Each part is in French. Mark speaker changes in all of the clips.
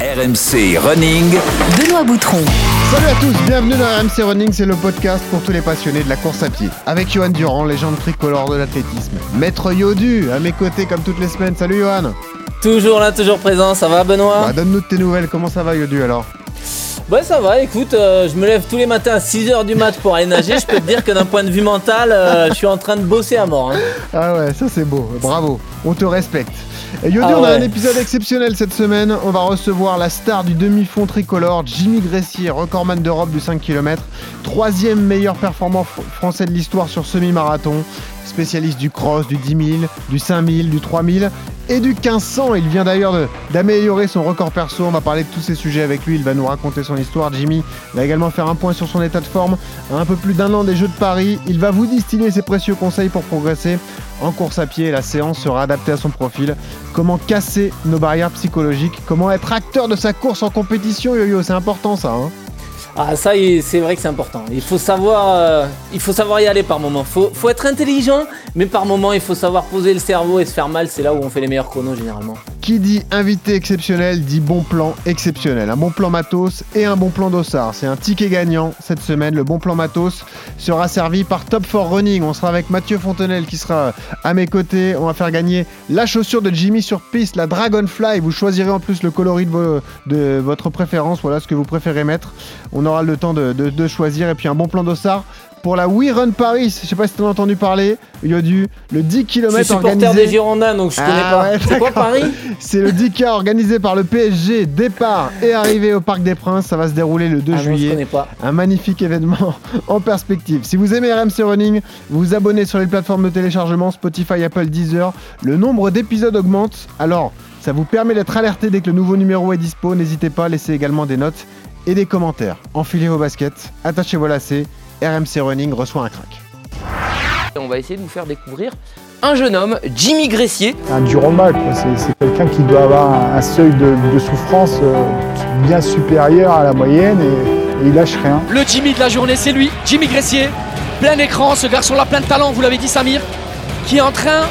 Speaker 1: RMC Running.
Speaker 2: Benoît Boutron.
Speaker 3: Salut à tous, bienvenue dans RMC Running, c'est le podcast pour tous les passionnés de la course à pied. Avec Johan Durand, légende tricolore de l'athlétisme. Maître Yodu, à mes côtés comme toutes les semaines. Salut Johan.
Speaker 4: Toujours là, toujours présent, ça va Benoît?
Speaker 3: Bah, Donne-nous de tes nouvelles, comment ça va Yodu alors?
Speaker 4: Ouais ça va, écoute, euh, je me lève tous les matins à 6h du mat pour aller nager, je peux te dire que d'un point de vue mental, euh, je suis en train de bosser à mort. hein.
Speaker 3: Ah ouais, ça c'est beau, bravo, on te respecte. Et Yodu,
Speaker 4: Ah
Speaker 3: on a
Speaker 4: ouais.
Speaker 3: un épisode exceptionnel cette semaine. On va recevoir la star du demi-fond tricolore, Jimmy Gressier, recordman d'Europe du 5 km, troisième meilleur performant fr- français de l'histoire sur semi-marathon, spécialiste du cross, du 10 000, du 5 000, du 3 000 et du 1500. Il vient d'ailleurs d'améliorer son record perso. On va parler de tous ces sujets avec lui. Il va nous raconter son histoire. Jimmy va également faire un point sur son état de forme. Un peu plus d'un an des Jeux de Paris, il va vous distiller ses précieux conseils pour progresser en course à pied. La séance sera adaptée à son profil. Comment casser nos barrières psychologiques? Comment être acteur de sa course en compétition, Yo-Yo C'est important ça. hein
Speaker 4: Ah ça c'est vrai que c'est important. Il faut savoir, euh, y aller par moment. Faut, faut être intelligent, mais par moment il faut savoir poser le cerveau et se faire mal. C'est là où on fait les meilleurs chronos généralement.
Speaker 3: Qui dit invité exceptionnel dit bon plan exceptionnel. Un bon plan matos et un bon plan d'ossard. C'est un ticket gagnant cette semaine. Le bon plan matos sera servi par Top 4 Running. On sera avec Mathieu Fontenelle qui sera à mes côtés. On va faire gagner la chaussure de Jimmy sur piste, la Dragonfly. Vous choisirez en plus le coloris de, votre préférence. Voilà ce que vous préférez mettre. Aura le temps de, de- de choisir. Et puis un bon plan d'ossard. Pour la We Run Paris, je sais pas si tu as entendu parler, Yodu, le 10
Speaker 4: Je suis
Speaker 3: km
Speaker 4: supporter
Speaker 3: organisé.
Speaker 4: des Girondins, donc je
Speaker 3: Ah
Speaker 4: connais pas.
Speaker 3: ouais,
Speaker 4: c'est quoi. Paris
Speaker 3: C'est le 10K organisé par le PSG. Départ et arrivée au Parc des Princes. Ça va se dérouler le 2
Speaker 4: Ah non, je
Speaker 3: juillet.
Speaker 4: connais pas.
Speaker 3: Un magnifique événement en perspective. Si vous aimez RMC Running, vous vous abonnez sur les plateformes de téléchargement Spotify, Apple, Deezer. Le nombre d'épisodes augmente. Alors, ça vous permet d'être alerté dès que le nouveau numéro est dispo. N'hésitez pas à laisser également des notes et des commentaires. Enfilez vos baskets, attachez vos lacets. RMC Running reçoit un crack.
Speaker 5: On va essayer de vous faire découvrir un jeune homme, Jimmy Gressier.
Speaker 6: un duroma, quoi. C'est, c'est quelqu'un qui doit avoir un, un seuil de, de souffrance euh, bien supérieur à la moyenne et, et il lâche rien.
Speaker 7: Le Jimmy de la journée, c'est lui, Jimmy Gressier. Plein écran, ce garçon-là, plein de talent, vous l'avez dit Samir, qui est en train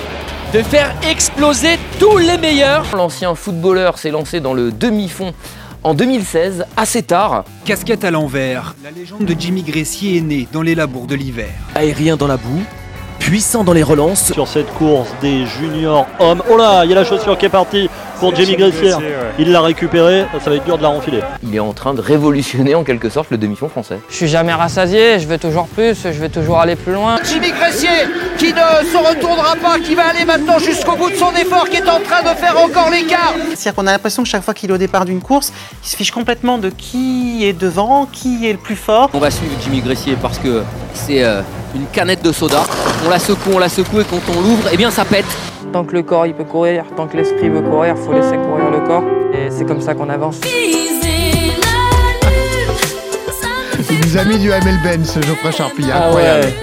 Speaker 7: de faire exploser tous les meilleurs.
Speaker 5: L'ancien footballeur s'est lancé dans le demi-fond en 2016, assez tard.
Speaker 8: Casquette à l'envers, la légende de Jimmy Gressier est née dans les labours de l'hiver.
Speaker 9: aérien dans la boue, puissant dans les relances.
Speaker 10: sur cette course des juniors hommes. Oh là, il y a la chaussure qui est partie pour Jamie Gressier. Il l'a récupérée, ça va être dur de la renfiler.
Speaker 5: Il est en train de révolutionner en quelque sorte le demi-fond français.
Speaker 11: Je suis jamais rassasié, je veux toujours plus, je veux toujours aller plus loin.
Speaker 7: Jimmy Gressier, qui ne se retournera pas, qui va aller maintenant jusqu'au bout de son effort, qui est en train de faire encore l'écart.
Speaker 11: C'est-à-dire qu'on a l'impression que chaque fois qu'il est au départ d'une course, il se fiche complètement de qui est devant, qui est le plus fort.
Speaker 5: On va suivre Jimmy Gressier parce que c'est euh, une canette de soda. On la secoue, on la secoue et quand on l'ouvre, eh bien ça pète.
Speaker 11: Tant que le corps il peut courir, tant que l'esprit veut courir, faut laisser courir le corps. Et c'est comme ça qu'on avance.
Speaker 3: Il nous a mis du ML Benz, Geoffrey Charpie.
Speaker 4: Ah
Speaker 3: Incroyable.
Speaker 4: ouais,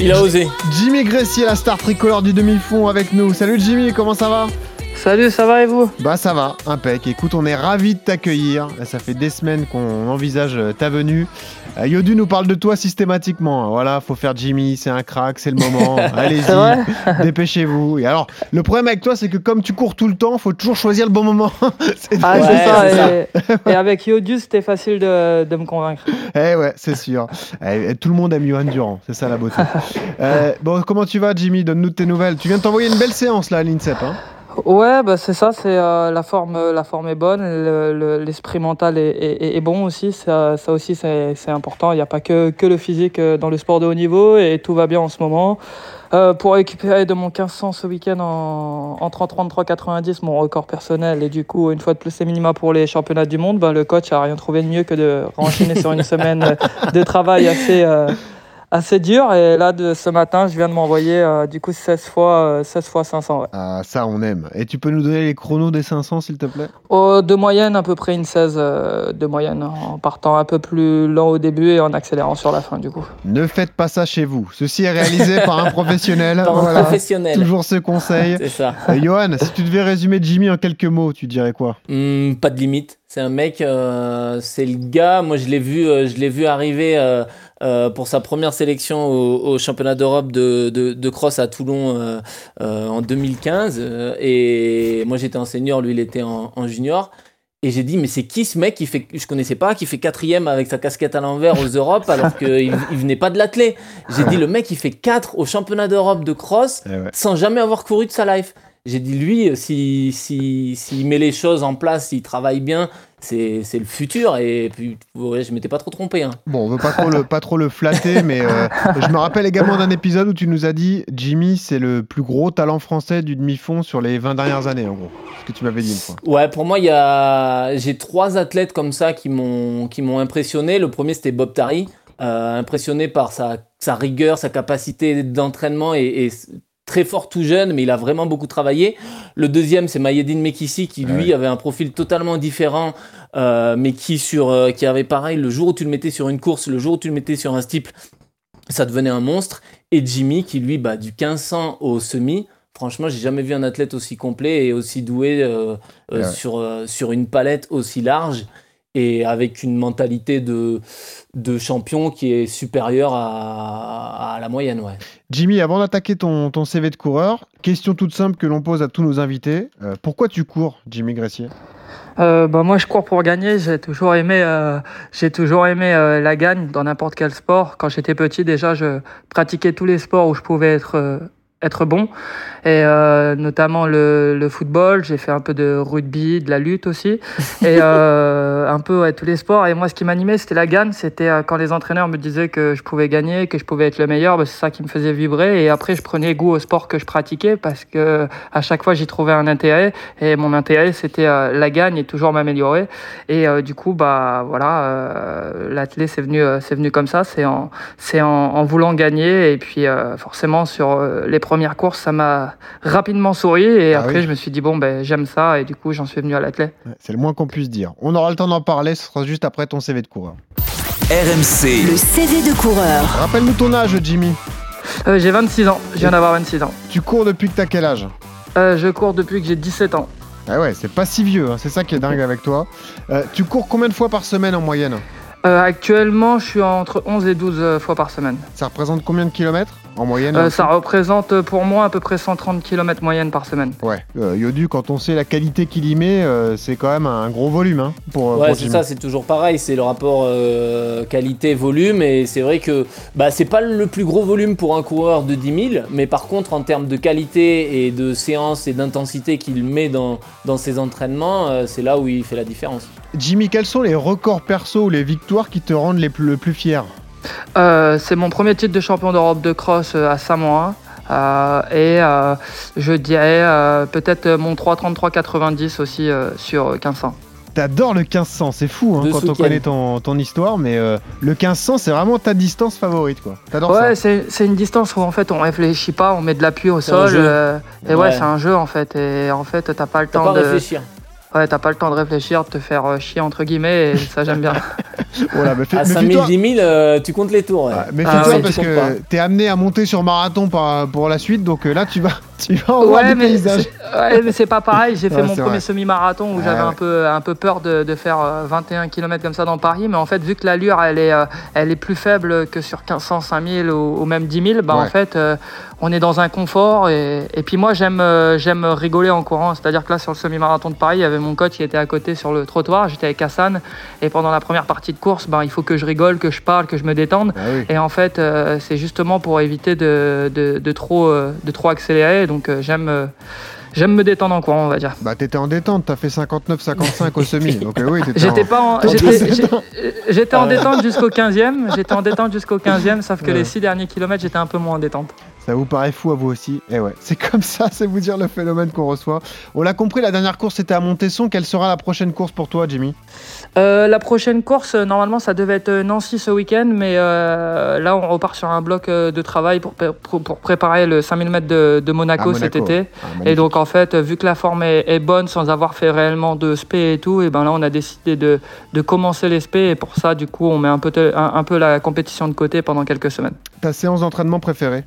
Speaker 4: il a osé.
Speaker 3: Jimmy Gressier, la star tricolore du demi-fond avec nous. Salut Jimmy, comment ça va?
Speaker 11: Salut, ça va et vous
Speaker 3: Bah ça va, impec. Écoute, on est ravis de t'accueillir. Ça fait des semaines qu'on envisage euh, ta venue. Euh, Yodu nous parle de toi systématiquement. Voilà, faut faire Jimmy, c'est un crack, c'est le moment. Allez-y, dépêchez-vous. Et alors, le problème avec toi, c'est que comme tu cours tout le temps, faut toujours choisir le bon moment. c'est
Speaker 11: Ah,
Speaker 4: Ouais,
Speaker 11: ça. Et, avec Yodius, c'était facile de, de me convaincre.
Speaker 3: Eh ouais, c'est sûr. Eh, tout le monde aime Johan Durand, c'est ça la beauté. Euh, bon, comment tu vas, Jimmy? Donne-nous tes nouvelles. Tu viens de t'envoyer une belle séance là à l'INSEP. Hein?
Speaker 11: Ouais, bah c'est ça, c'est euh, la forme, la forme est bonne, le- le- l'esprit mental est, est- est bon aussi. Ça, ça aussi c'est important. Il n'y a pas que, que le physique euh, dans le sport de haut niveau et tout va bien en ce moment. Euh, pour récupérer de mon 1500 ce week-end en, en 30-33-90, mon record personnel, et du coup, une fois de plus, c'est minima pour les championnats du monde, ben, le coach a rien trouvé de mieux que de renchaîner sur une semaine de travail assez, euh, assez dur. Et là, de ce matin, je viens de m'envoyer euh, du coup 16 fois, euh, 16 fois 500. ouais.
Speaker 3: Ah, ça, on aime. Et tu peux nous donner les chronos des 500, s'il te plaît?
Speaker 11: Oh, de moyenne, à peu près une 16 euh, de moyenne, en partant un peu plus lent au début et en accélérant sur la fin, du coup.
Speaker 3: Ne faites pas ça chez vous. Ceci est réalisé par un professionnel.
Speaker 4: Par un
Speaker 3: Voilà.
Speaker 4: professionnel.
Speaker 3: Toujours ce conseil.
Speaker 4: C'est ça.
Speaker 3: Euh, Johan, si tu devais résumer Jimmy en quelques mots, tu dirais quoi?
Speaker 4: Hmm, pas de limite. C'est un mec, euh, c'est le gars. Moi, je l'ai vu, euh, je l'ai vu arriver euh, pour sa première sélection au, au championnat d'Europe de, de, de cross à Toulon euh, euh, en 2015. euh, et moi, j'étais en senior, lui, il était en, en junior. Et j'ai dit, mais c'est qui ce mec qui fait, je connaissais pas, qui fait quatrième avec sa casquette à l'envers aux Europes alors qu'il il venait pas de l'athlé. J'ai dit, le mec, il fait 4 au championnat d'Europe de cross
Speaker 3: Eh ouais.
Speaker 4: sans jamais avoir couru de sa life. J'ai dit, lui, s'il si, s'il met les choses en place, s'il travaille bien, c'est le futur. Et puis, ouais, je m'étais pas trop trompé. Hein.
Speaker 3: Bon, on veut pas trop le, pas trop le flatter, mais euh, je me rappelle également d'un épisode où tu nous as dit Jimmy, c'est le plus gros talent français du demi-fond sur les 20 dernières années, en gros. Ce que tu m'avais dit une fois.
Speaker 4: Ouais, pour moi, il y a... j'ai trois athlètes comme ça qui m'ont qui m'ont impressionné. Le premier, c'était Bob Tari, euh, impressionné par sa, sa rigueur, sa capacité d'entraînement et, et très fort tout jeune, mais il a vraiment beaucoup travaillé. Le deuxième, c'est Mayedine Mekissi, qui lui
Speaker 3: Ouais.
Speaker 4: avait un profil totalement différent, euh, mais qui sur euh, qui avait pareil, le jour où tu le mettais sur une course, le jour où tu le mettais sur un steeple, ça devenait un monstre. Et Jimmy, qui lui, bah, du 1500 au semi, franchement, j'ai jamais vu un athlète aussi complet et aussi doué
Speaker 3: Ouais.
Speaker 4: sur, euh, sur une palette aussi large et avec une mentalité de, de champion qui est supérieure à, à la moyenne. Ouais.
Speaker 3: Jimmy, avant d'attaquer ton, ton CV de coureur, question toute simple que l'on pose à tous nos invités. Euh, pourquoi tu cours, Jimmy Gressier?
Speaker 11: Euh, bah, moi, je cours pour gagner. J'ai toujours aimé, euh, j'ai toujours aimé euh, la gagne dans n'importe quel sport. Quand j'étais petit, déjà, je pratiquais tous les sports où je pouvais être euh, être bon, et euh, notamment le, le football. J'ai fait un peu de rugby, de la lutte aussi, et euh, un peu ouais, tous les sports. Et moi, ce qui m'animait, c'était la gagne. C'était euh, quand les entraîneurs me disaient que je pouvais gagner, que je pouvais être le meilleur. Bah, c'est ça qui me faisait vibrer. Et après, je prenais goût au sport que je pratiquais parce que à chaque fois, j'y trouvais un intérêt. Et mon intérêt, c'était euh, la gagne et toujours m'améliorer. Et euh, du coup, bah voilà, euh, l'athlète c'est venu, c'est venu comme ça. C'est en, c'est en, en voulant gagner. Et puis euh, forcément sur les premières courses, ça m'a rapidement souri. Et
Speaker 3: Ah
Speaker 11: après,
Speaker 3: oui.
Speaker 11: je me suis dit bon ben j'aime ça. Et du coup, j'en suis venu à l'athlète.
Speaker 3: C'est le moins qu'on puisse dire. On aura le temps d'en parler, ce sera juste après ton CV de coureur.
Speaker 9: RMC.
Speaker 1: Le CV de coureur.
Speaker 3: Rappelle-nous ton âge, Jimmy.
Speaker 11: Euh, j'ai 26 ans. Je viens d'avoir 26 ans.
Speaker 3: Tu cours depuis que t'as quel âge?
Speaker 11: Euh, je cours depuis que j'ai 17 ans.
Speaker 3: Ah ouais, c'est pas si vieux, hein, c'est ça qui est dingue avec toi. Euh, tu cours combien de fois par semaine en moyenne?
Speaker 11: Euh, actuellement, je suis entre 11 et 12 euh, fois par semaine.
Speaker 3: Ça représente combien de kilomètres? En moyenne
Speaker 11: Euh, ça représente euh, pour moi à peu près 130 km moyenne par semaine.
Speaker 3: Ouais, euh, Yodu, quand on sait la qualité qu'il y met, euh, c'est quand même un gros volume hein, pour,
Speaker 4: Ouais,
Speaker 3: pour
Speaker 4: c'est
Speaker 3: Jimmy.
Speaker 4: ça, c'est toujours pareil, c'est le rapport euh, qualité-volume, et c'est vrai que bah, c'est pas le plus gros volume pour un coureur de 10 000, mais par contre, en termes de qualité et de séance et d'intensité qu'il met dans, dans ses entraînements, euh, c'est là où il fait la différence.
Speaker 3: Jimmy, quels sont les records perso ou les victoires qui te rendent les plus, le plus fier?
Speaker 11: Euh, c'est mon premier titre de champion d'Europe de cross euh, à Samoa. Euh, et euh, je dirais euh, peut-être mon 3.33.90 aussi euh, sur 1500.
Speaker 3: T'adores le 1500, c'est fou hein, quand on connaît ton, ton histoire, mais euh, le 1500, c'est vraiment ta distance favorite, quoi.
Speaker 11: Ouais, c'est une distance où en fait on réfléchit pas, on met de l'appui au sol. euh, et ouais,
Speaker 4: Ouais.
Speaker 11: c'est un jeu en fait. Et en fait, t'as pas le temps
Speaker 4: pas
Speaker 11: de.
Speaker 4: réfléchir.
Speaker 11: Ouais, t'as pas le temps de réfléchir, de te faire euh, chier entre guillemets. Et ça, j'aime bien.
Speaker 3: Voilà, mais fais-
Speaker 4: À 5
Speaker 3: méfie-toi
Speaker 4: 000, 10 000, euh, tu comptes les tours. ouais.
Speaker 11: Ah
Speaker 3: méfie-toi
Speaker 11: ouais,
Speaker 3: parce que t'es amené à monter sur marathon par- pour la suite, donc euh, là tu vas, tu vas en voir
Speaker 11: Ouais
Speaker 3: des
Speaker 11: mais,
Speaker 3: paysages.
Speaker 11: c'est- ouais, mais c'est pas pareil. J'ai fait
Speaker 3: Ouais,
Speaker 11: mon
Speaker 3: c'est
Speaker 11: premier semi-marathon où
Speaker 3: Ouais,
Speaker 11: j'avais
Speaker 3: ouais.
Speaker 11: un peu un peu peur de, de faire euh, 21 km comme ça dans Paris, mais en fait vu que l'allure elle est euh, elle est plus faible que sur 1500, 5000 ou, ou même 10 000, bah en fait euh, on est dans un confort et, et puis moi j'aime euh, j'aime rigoler en courant. C'est-à-dire que là sur le semi-marathon de Paris, il y avait mon coach qui était à côté sur le trottoir. J'étais avec Hassan et pendant la première partie de course, ben il faut que je rigole, que je parle, que je me détende.
Speaker 3: Ah oui.
Speaker 11: Et en fait, euh, c'est justement pour éviter de, de, de trop, euh, de trop accélérer. Donc, euh, j'aime j'aime me détendre en courant, on va dire.
Speaker 3: Bah t'étais en détente, t'as fait 59-55 au semi, donc euh, oui, t'étais
Speaker 11: J'étais
Speaker 3: en...
Speaker 11: pas
Speaker 3: détente.
Speaker 11: j'étais en
Speaker 4: Ah ouais.
Speaker 11: détente jusqu'au 15e. J'étais en détente jusqu'au 15e, sauf que
Speaker 3: Ouais.
Speaker 11: les six derniers kilomètres, j'étais un peu moins en détente.
Speaker 3: Ça vous paraît fou à vous aussi Eh ouais, c'est comme ça, c'est vous dire le phénomène qu'on reçoit. On l'a compris, la dernière course c'était à Montesson. Quelle sera la prochaine course pour toi, Jimmy
Speaker 11: Euh, la prochaine course, euh, normalement, ça devait être Nancy ce week-end, mais euh, là, on repart sur un bloc euh, de travail pour, pour, pour préparer le 5000 mètres de, de Monaco, cet été.
Speaker 3: Ah,
Speaker 11: Et donc en fait, vu que la forme est, est bonne sans avoir fait réellement de spé et tout, et ben là on a décidé de, de commencer les spé et pour ça du coup on met un peu, un peu la compétition de côté pendant quelques semaines.
Speaker 3: Ta séance d'entraînement préférée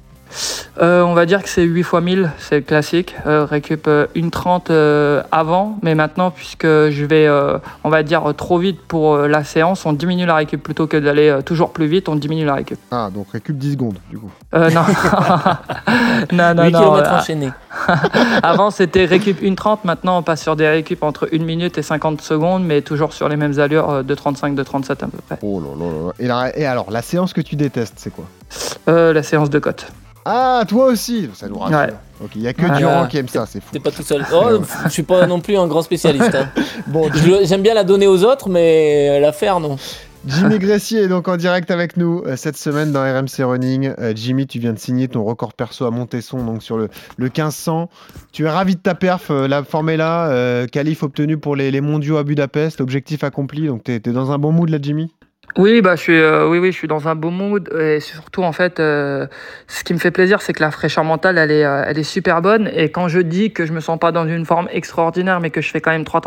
Speaker 11: Euh, on va dire que c'est 8 fois 1000, c'est le classique. Euh, récup euh, une 30 euh, avant, mais maintenant, puisque je vais, euh, on va dire, trop vite pour euh, la séance, on diminue la récup plutôt que d'aller euh, toujours plus vite, on diminue la récup.
Speaker 3: Ah, donc récup 10 secondes, du coup.
Speaker 11: Euh, non. non, non,
Speaker 4: 8
Speaker 11: non.
Speaker 4: km
Speaker 11: euh,
Speaker 4: enchaînés.
Speaker 11: avant, c'était récup 1.30. Maintenant, on passe sur des récup entre 1 minute et 50 secondes, mais toujours sur les mêmes allures euh, de 35, de 37 à peu près.
Speaker 3: Oh là là. Et, la- et alors, la séance que tu détestes, c'est quoi?
Speaker 11: Euh, la séance de côte.
Speaker 3: Ah, toi aussi Ça nous rassure.
Speaker 11: Ouais.
Speaker 3: Ok, il y a que
Speaker 11: Voilà.
Speaker 3: Durand qui aime ça, c'est fou.
Speaker 4: T'es pas tout seul. Oh, je suis pas non plus un grand spécialiste. hein.
Speaker 3: Bon,
Speaker 4: Je- J'aime bien la donner aux autres, mais la faire, non.
Speaker 3: Jimmy Gressier est donc en direct avec nous euh, cette semaine dans RMC Running. Euh, Jimmy, tu viens de signer ton record perso à Montesson, donc sur le, le 1500. Tu es ravi de ta perf, euh, la forme est là, euh, qualif obtenu pour les, les mondiaux à Budapest, objectif accompli, donc tu es, dans un bon mood là, Jimmy?
Speaker 11: Oui, bah, je suis, euh, oui, oui, je suis dans un beau mood et surtout en fait, euh, ce qui me fait plaisir, c'est que la fraîcheur mentale, elle est, euh, elle est super bonne. Et quand je dis que je me sens pas dans une forme extraordinaire, mais que je fais quand même 3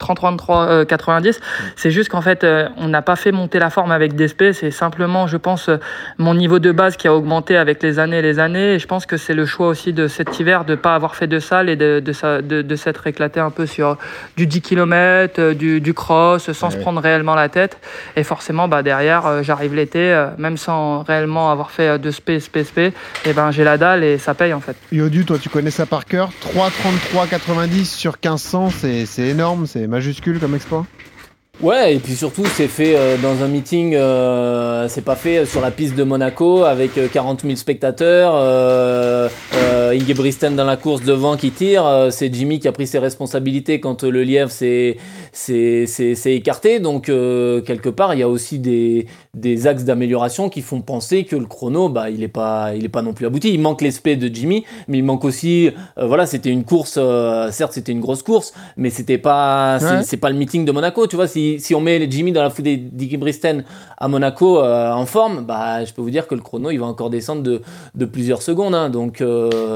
Speaker 11: 33 90 c'est juste qu'en fait euh, on n'a pas fait monter la forme avec DSP c'est simplement je pense euh, mon niveau de base qui a augmenté avec les années et les années. Et je pense que c'est le choix aussi de cet hiver de pas avoir fait de salle et de, de, sa- de, de s'être éclaté un peu sur du 10 km du, du cross sans se prendre réellement la tête. Et forcément bah derrière euh, j'arrive l'été euh, même sans réellement avoir fait euh, de SP SP SP et ben j'ai la dalle et ça paye en fait.
Speaker 3: Yodu, toi tu connais ça par cœur? 3,33,90 sur 1500, c'est c'est énorme, c'est majuscule comme exploit
Speaker 4: Ouais, et puis surtout, c'est fait euh, dans un meeting, euh, c'est pas fait sur la piste de Monaco avec euh, 40 000 spectateurs, euh, euh, Ingebrigtsen dans la course devant qui tire, euh, c'est Jimmy qui a pris ses responsabilités quand euh, le lièvre s'est s'est- s'est- s'est écarté, donc euh, quelque part, il y a aussi des, des axes d'amélioration qui font penser que le chrono, bah, il est pas, il est pas non plus abouti. Il manque l'esprit de Jimmy, mais il manque aussi, euh, voilà, c'était une course, euh, certes c'était une grosse course, mais c'était pas, c'est-
Speaker 3: Ouais.
Speaker 4: pas le meeting de Monaco, tu vois. Si, si on met Jimmy dans la foulée d'Iggy Bristen à Monaco euh, en forme, bah, je peux vous dire que le chrono il va encore descendre de, de plusieurs secondes. hein. Donc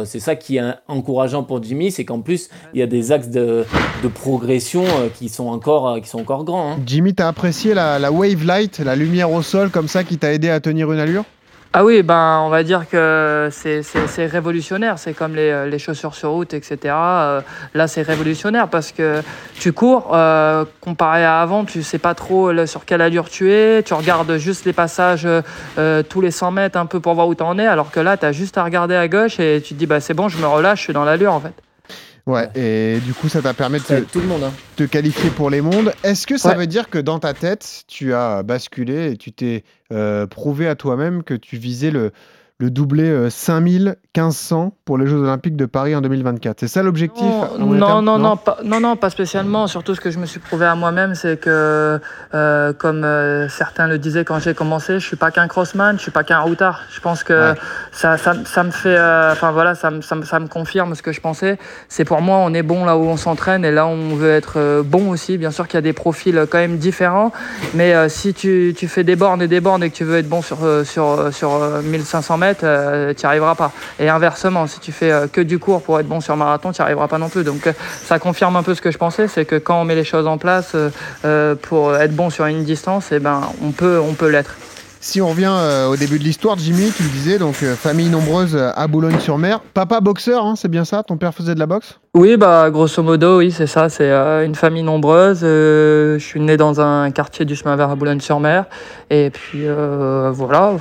Speaker 4: euh, c'est ça qui est encourageant pour Jimmy, c'est qu'en plus il y a des axes de, de progression euh, qui sont encore, euh, qui sont encore grands. hein.
Speaker 3: Jimmy, t'as apprécié la, la wave light, la lumière au sol comme ça qui t'a aidé à tenir une allure?
Speaker 11: Ah oui, ben on va dire que c'est- révolutionnaire. C'est comme les, les chaussures sur route, etc. Euh, là, c'est révolutionnaire parce que tu cours, euh, comparé à avant, tu sais pas trop sur quelle allure tu es. Tu regardes juste les passages euh, tous les 100 mètres un peu pour voir où tu en es. Alors que là, tu as juste à regarder à gauche et tu te dis, bah, c'est bon, je me relâche, je suis dans l'allure en fait.
Speaker 3: Ouais, et du coup ça t'a permis de te,
Speaker 4: tout le monde. hein.
Speaker 3: te qualifier pour les mondes. Est-ce que ça
Speaker 11: Ouais.
Speaker 3: veut dire que dans ta tête, tu as basculé et tu t'es euh, prouvé à toi-même que tu visais le, le doublé euh, 5000, 1500 pour les Jeux Olympiques de Paris en 2024 C'est ça l'objectif
Speaker 11: Non, non, non, non, pas, non, non, pas spécialement. Surtout, ce que je me suis prouvé à moi-même, c'est que, euh, comme euh, certains le disaient quand j'ai commencé, je suis pas qu'un crossman, je suis pas qu'un routard. Je pense que
Speaker 3: Ouais.
Speaker 11: ça, ça, ça me fait, euh, enfin voilà, ça, ça, me- ça me confirme ce que je pensais. C'est pour moi, on est bon là où on s'entraîne et là où on veut être euh, bon aussi. Bien sûr qu'il y a des profils euh, quand même différents, mais euh, si tu, tu fais des bornes et des bornes et que tu veux être bon sur, euh, sur, euh, sur euh, 1500 mètres, euh, tu n'y arriveras pas. Et inversement, si tu fais euh, que du cours pour être bon sur marathon, tu n'y arriveras pas non plus. Donc euh, ça confirme un peu ce que je pensais, c'est que quand on met les choses en place euh, euh, pour être bon sur une distance, eh ben, on peut, on peut l'être.
Speaker 3: Si on revient euh, au début de l'histoire, Jimmy, tu le disais, donc euh, famille nombreuse euh, à Boulogne-sur-Mer. Papa boxeur, hein, c'est bien ça? Ton père faisait de la boxe?
Speaker 11: Oui, bah grosso modo, oui, c'est ça. C'est euh, une famille nombreuse. Euh, je suis né dans un quartier du chemin vert à Boulogne-sur-Mer, et puis euh, voilà,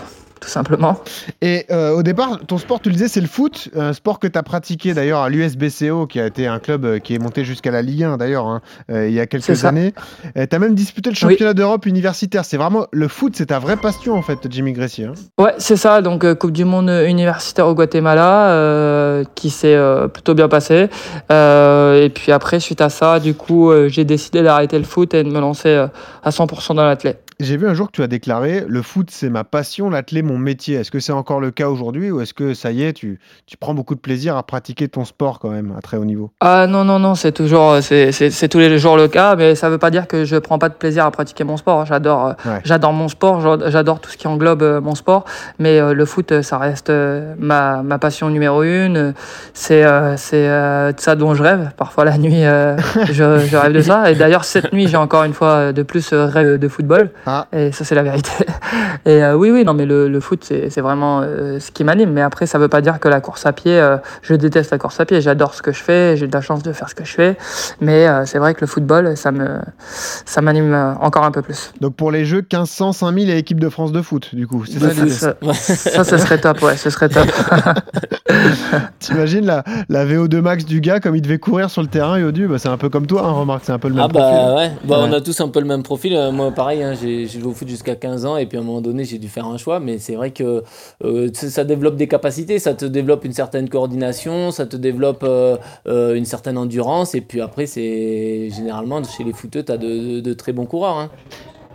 Speaker 11: tout simplement.
Speaker 3: Et euh, au départ, ton sport, tu le disais, c'est le foot, un sport que tu as pratiqué d'ailleurs à l'USBCO, qui a été un club euh, qui est monté jusqu'à la Ligue 1 d'ailleurs, hein, euh, il y a quelques années. tu as même disputé le championnat d'Europe universitaire. C'est vraiment le foot, c'est ta vraie passion en fait, Jimmy Gressier. hein.
Speaker 11: Ouais, c'est ça. Donc euh, Coupe du Monde universitaire au Guatemala, euh, qui s'est euh, plutôt bien passé. Euh, et puis après, suite à ça, du coup, euh, j'ai décidé d'arrêter le foot et de me lancer euh, à 100% dans l'athlète.
Speaker 3: J'ai vu un jour que tu as déclaré le foot c'est ma passion, l'athlé mon métier. Est-ce que c'est encore le cas aujourd'hui ou est-ce que ça y est, tu, tu prends beaucoup de plaisir à pratiquer ton sport quand même à très haut niveau?
Speaker 11: Ah non, non, non, c'est toujours, c'est, c'est, tous les jours le cas, mais ça veut pas dire que je prends pas de plaisir à pratiquer mon sport. J'adore, euh,
Speaker 3: Ouais.
Speaker 11: j'adore mon sport, j'ad- j'adore tout ce qui englobe euh, mon sport, mais euh, le foot, euh, ça reste euh, ma, ma passion numéro une. Euh, C'est, euh, c'est euh, de ça dont je rêve. Parfois la nuit, euh, je, je rêve de ça. Et d'ailleurs, cette nuit, j'ai encore une fois euh, de plus euh, rêve de football.
Speaker 3: Ah Ah.
Speaker 11: Et ça, c'est la vérité. Et euh, oui, oui, non, mais le, le foot, c'est c'est vraiment euh, ce qui m'anime. Mais après, ça veut pas dire que la course à pied, euh, je déteste la course à pied. J'adore ce que je fais, j'ai de la chance de faire ce que je fais. Mais euh, c'est vrai que le football, ça me, ça m'anime euh, encore un peu plus.
Speaker 3: Donc pour les Jeux, 1500, 5000 et équipe de France de foot, du coup. C'est ça
Speaker 11: Ça, ça, ça, ce serait top, ouais, ce serait top.
Speaker 3: T'imagines la, la VO2 max du gars comme il devait courir sur le terrain début, bah, c'est un peu comme toi, hein, remarque, c'est un peu le même
Speaker 4: Ah bah
Speaker 3: profil.
Speaker 4: ouais, bah, on a tous un peu le même profil. Moi pareil, hein, j'ai j'ai joué au foot jusqu'à 15 ans et puis à un moment donné j'ai dû faire un choix. Mais c'est vrai que euh, ça développe des capacités, ça te développe une certaine coordination, ça te développe euh, euh, une certaine endurance. Et puis après, c'est généralement chez les footeux, tu as de très bons coureurs. hein.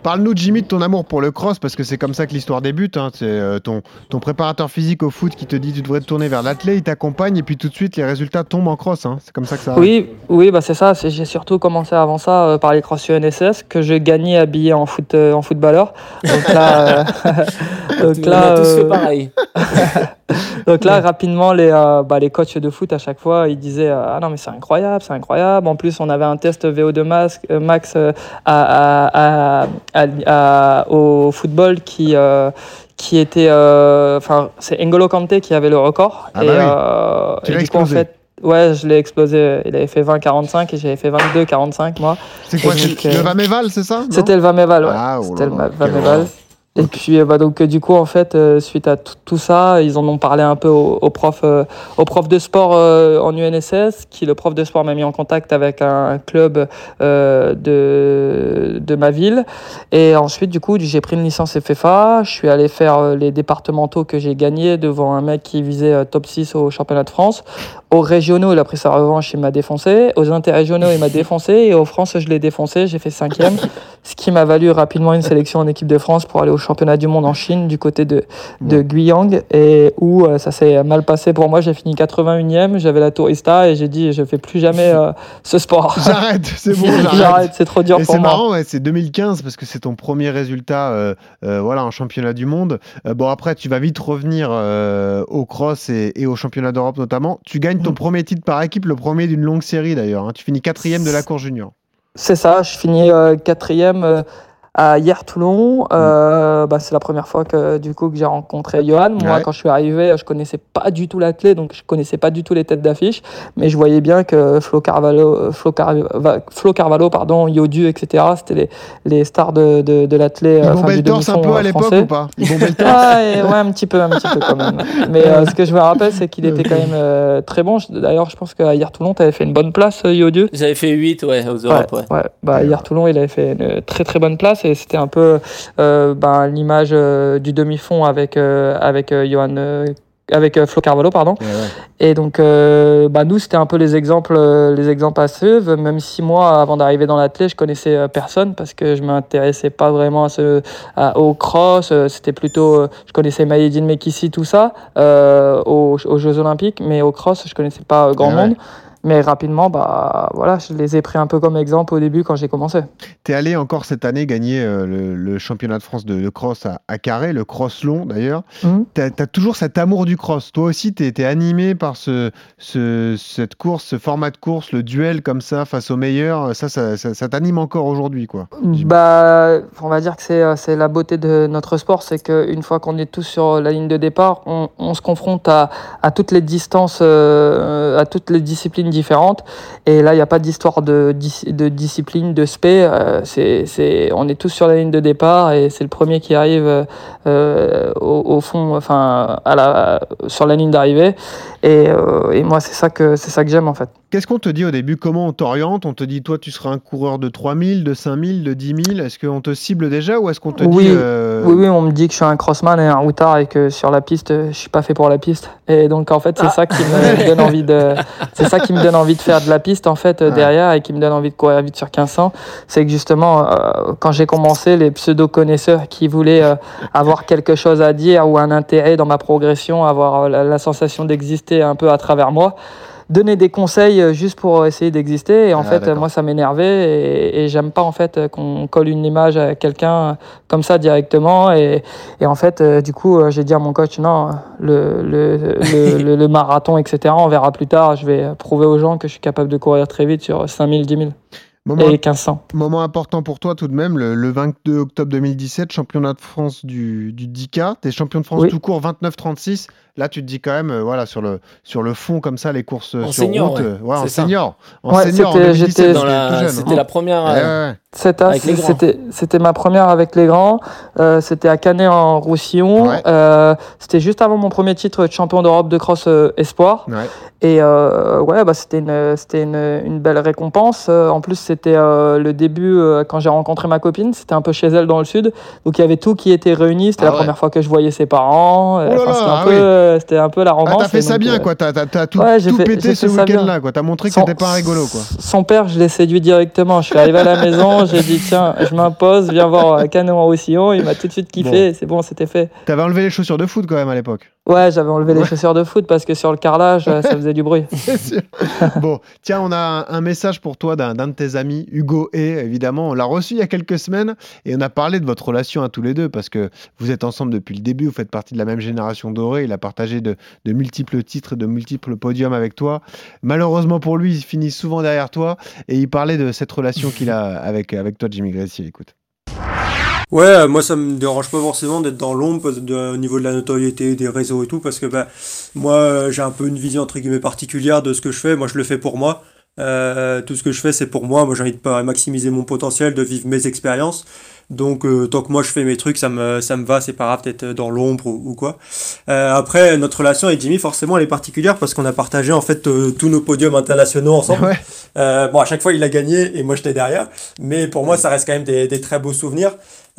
Speaker 3: Parle-nous, Jimmy, de ton amour pour le cross, parce que c'est comme ça que l'histoire débute. hein. C'est euh, ton, ton préparateur physique au foot qui te dit tu devrais te tourner vers l'athlète, il t'accompagne et puis tout de suite les résultats tombent en cross. hein. C'est comme ça que ça arrive.
Speaker 11: Oui, oui, bah c'est ça. c'est- J'ai surtout commencé avant ça euh, par les cross UNSS que je gagnais habillé en foot, euh, en footballeur. Donc là, euh, donc
Speaker 4: on
Speaker 11: là,
Speaker 4: a tous fait pareil.
Speaker 11: donc là, rapidement, les, euh, bah, les coachs de foot à chaque fois, ils disaient euh, ah non mais c'est incroyable, c'est incroyable. En plus, on avait un test VO2 max, euh, max euh, à, à- à- à- à- au football qui qui était, enfin, c'est N'Golo Kanté qui avait le record.
Speaker 3: Ah
Speaker 11: et
Speaker 3: bah oui.
Speaker 11: euh,
Speaker 3: Tu
Speaker 11: et
Speaker 3: l'as
Speaker 11: du coup, en
Speaker 3: explosé.
Speaker 11: fait, Ouais, je l'ai explosé. Il avait fait 20-45 et j'avais fait 22-45 moi.
Speaker 3: C'est quoi
Speaker 11: Et donc,
Speaker 3: Le Vameval, c'est ça
Speaker 11: C'était le Vameval, ouais.
Speaker 3: Ah, oh
Speaker 11: C'était le Vameval. Et puis, euh, bah, donc, euh, du coup, en fait, euh, suite à tout- ça, ils en ont parlé un peu au, au prof, au prof de sport en UNSS, qui, le prof de sport, m'a mis en contact avec un club de, de ma ville. Et ensuite, du coup, j'ai pris une licence FFA. Je suis allé faire les départementaux que j'ai gagnés devant un mec qui visait top 6 au championnat de France. Aux régionaux, il a pris sa revanche, il m'a défoncé. Aux interrégionaux, il m'a défoncé. Et aux France, je l'ai défoncé. J'ai fait cinquième, ce qui m'a valu rapidement une sélection en équipe de France pour aller au championnat du monde en Chine, du côté de, de Guyang, et où euh, ça s'est mal passé pour moi. J'ai fini 81e, j'avais la tourista et j'ai dit, je fais plus jamais euh, ce sport.
Speaker 3: J'arrête, c'est bon, j'arrête.
Speaker 11: C'est trop dur
Speaker 3: Et
Speaker 11: pour
Speaker 3: c'est
Speaker 11: moi.
Speaker 3: marrant, ouais, c'est 2015 parce que c'est ton premier résultat euh, voilà, en championnat du monde. Bon, après, tu vas vite revenir au cross et, et au championnat d'Europe notamment. Tu gagnes
Speaker 11: Mm.
Speaker 3: ton premier titre par équipe, le premier d'une longue série d'ailleurs. hein. Tu finis quatrième de la course junior.
Speaker 11: C'est ça, je finis quatrième à hier Toulon. Euh, bah, c'est la première fois que du coup que j'ai rencontré Johan. Moi,
Speaker 3: Ouais.
Speaker 11: quand je suis arrivé, je connaissais pas du tout l'athlète, donc je connaissais pas du tout les têtes d'affiche, mais je voyais bien que Flo Carvalho, euh, Flo, Carva- Flo Carvalho, pardon, Yodu, etc. C'était les, les stars de, de, de l'athlète.
Speaker 3: Ils
Speaker 11: euh,
Speaker 3: bombaient
Speaker 11: enfin,
Speaker 3: le torse un peu à
Speaker 11: euh,
Speaker 3: l'époque ou pas? Ils bombaient le torse
Speaker 11: Ah, et ouais, un petit peu, un petit peu quand même. Mais euh, ce que je me rappelle, c'est qu'il était quand même euh, très bon. D'ailleurs, je pense qu'à hier Toulon, tu avais fait une bonne place, euh, Yodu.
Speaker 4: J'avais fait 8 ouais, aux Europes. Ouais.
Speaker 11: Ouais, bah, hier Toulon, il avait fait une très très bonne place et c'était un peu euh, ben, l'image euh, du demi-fond avec, euh, avec Johan. avec Flo Carvalho, pardon.
Speaker 3: Ouais, ouais.
Speaker 11: Et donc, euh, bah, nous, c'était un peu les exemples, les exemples à suivre. Même si moi, avant d'arriver dans l'athlète, je connaissais personne parce que je m'intéressais pas vraiment à ce, à- au cross. C'était plutôt, je connaissais Maïdine Mekissi, tout ça, euh, aux, aux Jeux Olympiques, mais au cross, je connaissais pas grand
Speaker 3: ouais.
Speaker 11: monde. Mais rapidement, bah, voilà, je les ai pris un peu comme exemple au début quand j'ai commencé.
Speaker 3: T'es allé encore cette année gagner euh, le, le championnat de France de, de cross à, à Carré, le cross long d'ailleurs.
Speaker 11: Mhm.
Speaker 3: T'as as toujours cet amour du cross. Toi aussi, t'es es animé par ce, ce- cette course, ce format de course, le duel comme ça face aux meilleurs. Ça, ça, ça- ça t'anime encore aujourd'hui, quoi.
Speaker 11: Bah, on va dire que c'est euh, c'est la beauté de notre sport, c'est qu'une fois qu'on est tous sur la ligne de départ, on, on se confronte à, à toutes les distances, euh, à toutes les disciplines différentes. Et là, il n'y a pas d'histoire de, dis- de discipline, de spé. euh, c'est on est tous sur la ligne de départ et c'est le premier qui arrive euh, euh, au, fond, enfin, à la, sur la ligne d'arrivée. Et, et moi, c'est ça que c'est ça que j'aime en fait.
Speaker 3: Qu'est-ce qu'on te dit au début? Comment on t'oriente? On te dit, toi, tu seras un coureur de 3000, de 5000, de 10 000 Est-ce qu'on te cible déjà ou est-ce qu'on te
Speaker 11: Oui,
Speaker 3: dit. euh,
Speaker 11: Oui, oui, on me dit que je suis un crossman et un routard et que sur la piste, je suis pas fait pour la piste. Et donc, en fait, c'est ça qui me donne envie de, c'est ça qui me donne envie de faire de la piste, en fait,
Speaker 3: Ouais.
Speaker 11: derrière et qui me donne envie de courir vite sur 1500. C'est que justement, euh, quand j'ai commencé, les pseudo-connaisseurs qui voulaient euh, avoir quelque chose à dire ou un intérêt dans ma progression, avoir euh, la, la sensation d'exister un peu à travers moi, donner des conseils euh, juste pour essayer d'exister. Et en
Speaker 3: Ah,
Speaker 11: fait, euh, moi, ça m'énervait et, et j'aime pas en fait euh, qu'on colle une image à quelqu'un comme ça directement. Et, et en fait, euh, du coup, euh, j'ai dit à mon coach, non, le, le, le, le- le marathon, etc., on verra plus tard. Je vais prouver aux gens que je suis capable de courir très vite sur 5000, 10 000.
Speaker 3: Moment,
Speaker 11: et 1500.
Speaker 3: moment important pour toi tout de même, le, le 22 octobre 2017, championnat de France du, du 10K. T'es champion de France
Speaker 11: Oui.
Speaker 3: tout court 29-36. Là, tu te dis quand même, euh, voilà, sur le, sur le fond comme ça, les courses
Speaker 4: En
Speaker 3: sur
Speaker 4: senior,
Speaker 3: route,
Speaker 4: ouais.
Speaker 3: euh, ouais, en
Speaker 4: ça.
Speaker 3: senior. En
Speaker 11: Ouais,
Speaker 3: senior, en
Speaker 11: c'était-
Speaker 3: 2017,
Speaker 11: j'étais-
Speaker 4: Dans
Speaker 3: c'était
Speaker 4: la-
Speaker 3: jeune, hein.
Speaker 4: première. Euh.
Speaker 11: C'était ma première avec les grands. Euh, c'était à Canet en Roussillon.
Speaker 3: Ouais.
Speaker 11: Euh, c'était juste avant mon premier titre de champion d'Europe de cross euh, espoir.
Speaker 3: Ouais.
Speaker 11: Et euh, ouais, bah c'était une c'était une, une belle récompense. En plus, c'était euh, le début euh, quand j'ai rencontré ma copine. C'était un peu chez elle dans le sud, donc il y avait tout qui était réuni. C'était
Speaker 3: Ah
Speaker 11: la
Speaker 3: ouais.
Speaker 11: première fois que je voyais ses parents.
Speaker 3: Oh là là,
Speaker 11: un
Speaker 3: ah
Speaker 11: peu
Speaker 3: oui.
Speaker 11: Euh, c'était un peu la
Speaker 3: Ah,
Speaker 11: romance.
Speaker 3: t'as fait ça bien,
Speaker 11: euh,
Speaker 3: quoi. T'as, t'as- tout,
Speaker 11: Ouais, j'ai
Speaker 3: tout
Speaker 11: fait-
Speaker 3: pété ce week-end-là, quoi. T'as montré que t'étais pas un rigolo, quoi.
Speaker 11: Son père, je l'ai séduit directement. Je suis arrivé à la maison, j'ai dit tiens, je m'impose, viens voir euh, Canet en Roussillon. Il m'a tout de suite kiffé.
Speaker 3: Bon.
Speaker 11: C'est bon, c'était fait.
Speaker 3: T'avais enlevé les chaussures de foot quand même à l'époque.
Speaker 11: Ouais, j'avais enlevé les chaussures de foot parce que sur le carrelage, ça faisait du bruit.
Speaker 3: Sûr. bon, tiens, on a un, message pour toi d'un, d'un de tes amis, Hugo et évidemment, on l'a reçu il y a quelques semaines et on a parlé de votre relation à tous les deux parce que vous êtes ensemble depuis le début, vous faites partie de la même génération dorée, il a partagé de, de multiples titres de multiples podiums avec toi. Malheureusement pour lui, il finit souvent derrière toi et il parlait de cette relation qu'il a avec, avec toi, Jimmy Gressier. Écoute.
Speaker 1: Ouais, euh, moi ça me dérange pas forcément d'être dans l'ombre au niveau de la notoriété des réseaux et tout parce que bah moi euh, j'ai un peu une vision entre guillemets particulière de ce que je fais. Moi je le fais pour moi. Euh, tout ce que je fais c'est pour moi. Moi j'ai envie de maximiser mon potentiel, de vivre mes expériences. Donc euh, tant que moi je fais mes trucs, ça me ça me va. C'est pas grave d'être dans l'ombre ou, ou quoi. Euh, après notre relation avec Jimmy forcément elle est particulière parce qu'on a partagé en fait euh, tous nos podiums internationaux ensemble.
Speaker 3: Ouais.
Speaker 1: Euh, bon, à chaque fois, il a gagné et moi, j'étais derrière. Mais pour moi, ça reste quand même des, des très beaux souvenirs.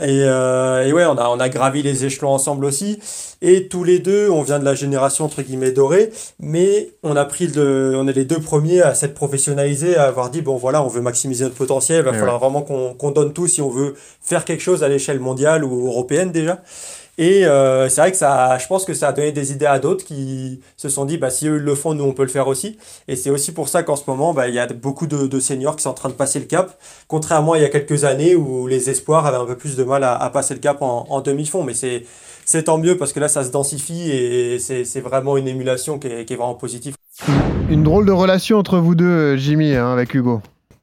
Speaker 1: Et, euh, et ouais, on a, on a gravi les échelons ensemble aussi. Et tous les deux, on vient de la génération entre guillemets dorée. Mais on a pris le, on est les deux premiers à s'être professionnalisés, à avoir dit bon, voilà, on veut maximiser notre potentiel. Il va
Speaker 3: Et
Speaker 1: falloir vraiment qu'on qu'on donne tout si on veut faire quelque chose à l'échelle mondiale ou européenne déjà. Et euh, c'est vrai que ça, je pense que ça a donné des idées à d'autres qui se sont dit, bah, si eux le font, nous on peut le faire aussi. Et c'est aussi pour ça qu'en ce moment, bah, il y a beaucoup de, de seniors qui sont en train de passer le cap, contrairement à il y a quelques années où les espoirs avaient un peu plus de mal à, passer le cap en, en demi-fond. Mais c'est, c'est tant mieux parce que là, ça se densifie et c'est, c'est vraiment une émulation qui est, qui est vraiment positive.
Speaker 3: Une drôle de relation entre vous deux, Jimmy, hein, avec Hugo.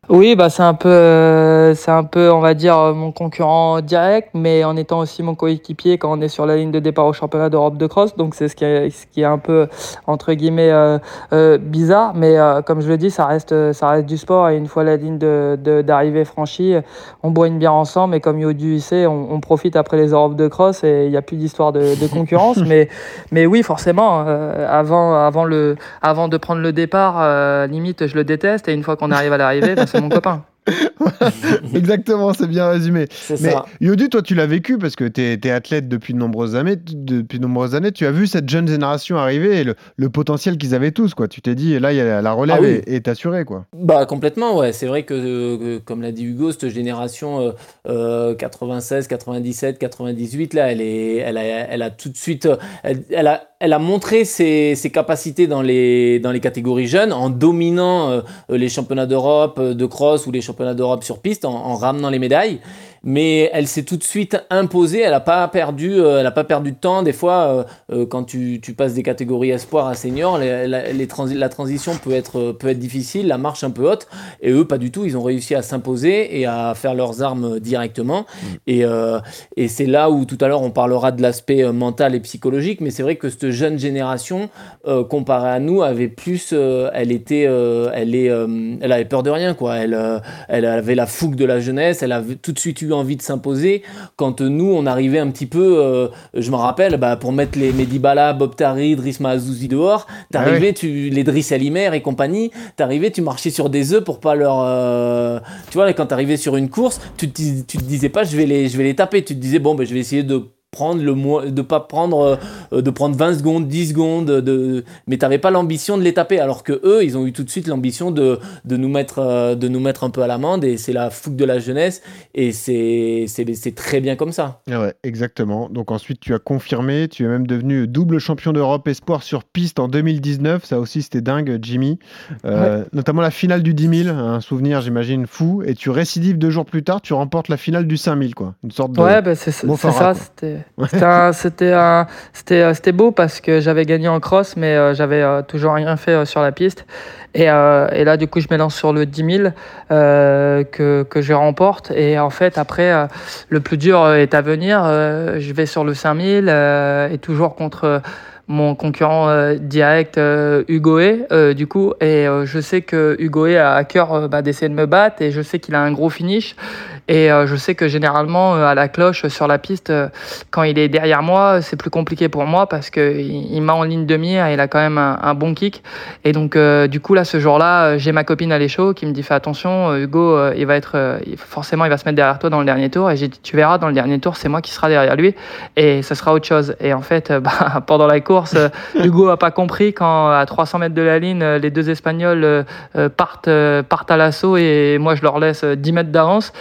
Speaker 11: Oui, bah c'est un peu, euh, c'est un peu, on va dire, euh, mon concurrent direct, mais en étant aussi mon coéquipier quand on est sur la ligne de départ au championnat d'Europe de cross. Donc c'est ce qui est, ce qui est un peu entre guillemets euh, euh, bizarre, mais euh, comme je le dis, ça reste, ça reste du sport. Et une fois la ligne de, de- d'arrivée franchie, on boit une bière ensemble. Et comme Yodu sait, on, on profite après les Europes de cross et il n'y a plus d'histoire de, de concurrence. mais, mais oui, forcément, euh, avant, avant le, avant de prendre le départ, euh, limite, je le déteste. Et une fois qu'on arrive à l'arrivée, bah, c'est mon copain.
Speaker 3: Exactement, c'est bien résumé. Mais
Speaker 4: ça.
Speaker 3: Yodu, toi, tu l'as vécu parce que tu es, athlète depuis de nombreuses années. Depuis de nombreuses années, tu as vu cette jeune génération arriver et le, le potentiel qu'ils avaient tous. Quoi. Tu t'es dit, là, il y a la relève
Speaker 4: Ah oui.
Speaker 3: est, est assurée. Quoi.
Speaker 4: Bah complètement ouais, c'est vrai que, que, comme l'a dit Hugo, cette génération euh, euh, 96, 97, 98 là, elle est, elle a, elle a tout de suite, euh, elle, elle a, elle a montré ses, capacités dans les, catégories jeunes en dominant euh, les championnats d'Europe euh, de cross ou les championnats d'Europe sur piste, en ramenant les médailles. Mais elle s'est tout de suite imposée. Elle n'a pas perdu, euh, elle a pas perdu de temps. Des fois, euh, euh, quand tu, tu passes des catégories espoir à senior, les, la, les transi- la transition peut être, peut être difficile, la marche un peu haute. Et eux, pas du tout. Ils ont réussi à s'imposer et à faire leurs armes directement. Et, euh, et c'est là où tout à l'heure on parlera de l'aspect mental et psychologique. Mais c'est vrai que cette jeune génération, comparée à nous, avait plus, elle était, elle est, elle avait peur de rien quoi. Elle, elle avait la fougue de la jeunesse. Elle avait tout de suite eu envie de s'imposer. Quand euh, nous, on arrivait un petit peu, euh, je me rappelle, bah, pour mettre les Medibala, Bob Tari, Drisma Azouzi dehors, t'arrivais, tu, les Driss Alimer et compagnie, t'arrivais, tu marchais sur des œufs pour pas leur. euh, tu vois, quand t'arrivais sur une course, tu te, dis- tu te disais pas, je vais les, je vais les taper. Tu te disais, bon, ben, je vais essayer de prendre le mo- de pas prendre euh, de prendre 20 secondes 10 secondes de mais t'avais pas l'ambition de les taper alors que eux ils ont eu tout de suite l'ambition de, de nous mettre euh, de nous mettre un peu à l'amende et c'est la fougue de la jeunesse et c'est c'est c'est très bien comme ça
Speaker 3: Ah ouais, exactement. Donc ensuite, tu as confirmé, tu es même devenu double champion d'Europe espoir sur piste en 2019. Ça aussi, c'était dingue, Jimmy. Euh, Notamment la finale du 10 000, un souvenir, j'imagine, fou. Et tu récidives deux jours plus tard, tu remportes la finale du 5 000, quoi. Une sorte de.
Speaker 11: Ouais, bah, c'est ça. C'était c'était euh, c'était beau parce que j'avais gagné en cross, mais euh, j'avais euh, toujours rien fait sur la piste. Et, là, du coup, je me lance sur le 10 000 euh, que, que je remporte. Et en fait, après, le plus dur est à venir. Je vais sur le 5 000 euh, et toujours contre mon concurrent direct euh, Hugoé du coup et je sais que Hugoé a à cœur bah, d'essayer de me battre et je sais qu'il a un gros finish et euh, je sais que généralement euh, à la cloche euh, sur la piste quand il est derrière moi c'est plus compliqué pour moi parce que il, m'a en ligne de mire il a quand même un, bon kick. Et donc du coup là ce jour-là j'ai ma copine à l'échaud qui me dit fais attention Hugo il va être forcément il va se mettre derrière toi dans le dernier tour. Et j'ai dit tu verras dans le dernier tour c'est moi qui sera derrière lui. Et ce sera autre chose. Et en fait bah, pendant la course Hugo a pas compris quand à 300 mètres de la ligne les deux espagnols partent partent à l'assaut et moi je leur laisse euh, 10 mètres d'avance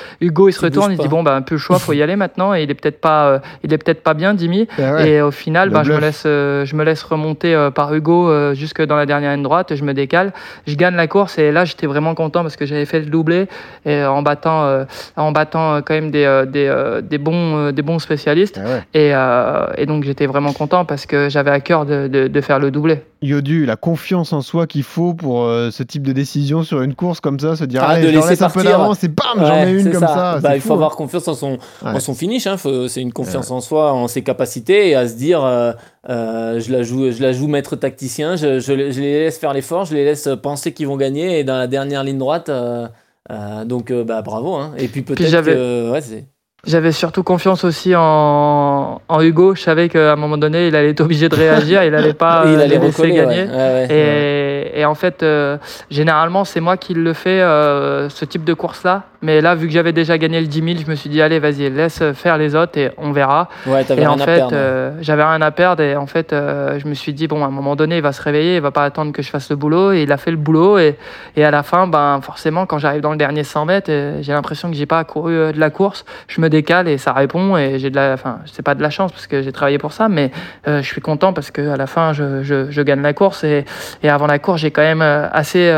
Speaker 11: il se retourne il dit bon bah un peu le choix faut y aller maintenant. Et il est peut-être pas euh, il est peut-être pas bien Dimi
Speaker 3: Ah ouais.
Speaker 11: et au final
Speaker 3: Le
Speaker 11: bah, je me laisse euh, je me laisse remonter euh, par Hugo euh, jusque dans la dernière ligne droite. Je me décale. Je gagne la course. Et là j'étais vraiment content parce que j'avais fait le doublé. Et euh, en battant euh, en battant euh, quand même des euh, des, euh, des bons euh, des bons spécialistes.
Speaker 3: Ah ouais.
Speaker 11: et, euh, et donc j'étais vraiment content parce que j'avais à cœur de, de, de faire le doublé.
Speaker 3: Yodu, la confiance en soi qu'il faut pour euh, ce type de décision sur une course comme ça, se dire
Speaker 4: Ah,
Speaker 3: allez,
Speaker 4: de laisser
Speaker 3: laisse un peu d'avance et bam, j'en ai une comme ça.
Speaker 4: Bah, il faut
Speaker 3: fou, hein.
Speaker 4: avoir confiance en son,
Speaker 3: Ouais.
Speaker 4: en son finish. Hein. C'est une confiance en soi, en ses capacités et à se dire euh, euh, je, la joue, je la joue maître tacticien, je, je les je les laisse faire l'effort, je les laisse penser qu'ils vont gagner et dans la dernière ligne droite. euh, euh, donc euh, bah, bravo. Hein. Et puis peut-être
Speaker 11: j'avais-
Speaker 4: que. Ouais,
Speaker 11: J'avais surtout confiance aussi en, en Hugo. Je savais qu'à un moment donné, il allait être obligé de réagir. Il allait pas
Speaker 4: il allait
Speaker 11: laisser gagner.
Speaker 4: ouais.
Speaker 11: Et, et en fait, euh, généralement, c'est moi qui le fais, euh, ce type de course-là. Mais là, vu que j'avais déjà gagné le 10 000, je me suis dit, allez, vas-y, laisse faire les autres et on verra.
Speaker 4: Ouais,
Speaker 11: Et en fait, euh, j'avais rien à perdre. Et en fait, je me suis dit, bon, à un moment donné, il va se réveiller, il va pas attendre que je fasse le boulot. Et il a fait le boulot. Et, et à la fin, ben, forcément, quand j'arrive dans le dernier 100 mètres, j'ai l'impression que j'ai pas couru de la course. Je me décale et ça répond. Et j'ai de la, enfin, c'est pas de la chance parce que j'ai travaillé pour ça, mais je suis content parce que à la fin, je, je, je gagne la course. Et, et avant la course, j'ai quand même euh, assez.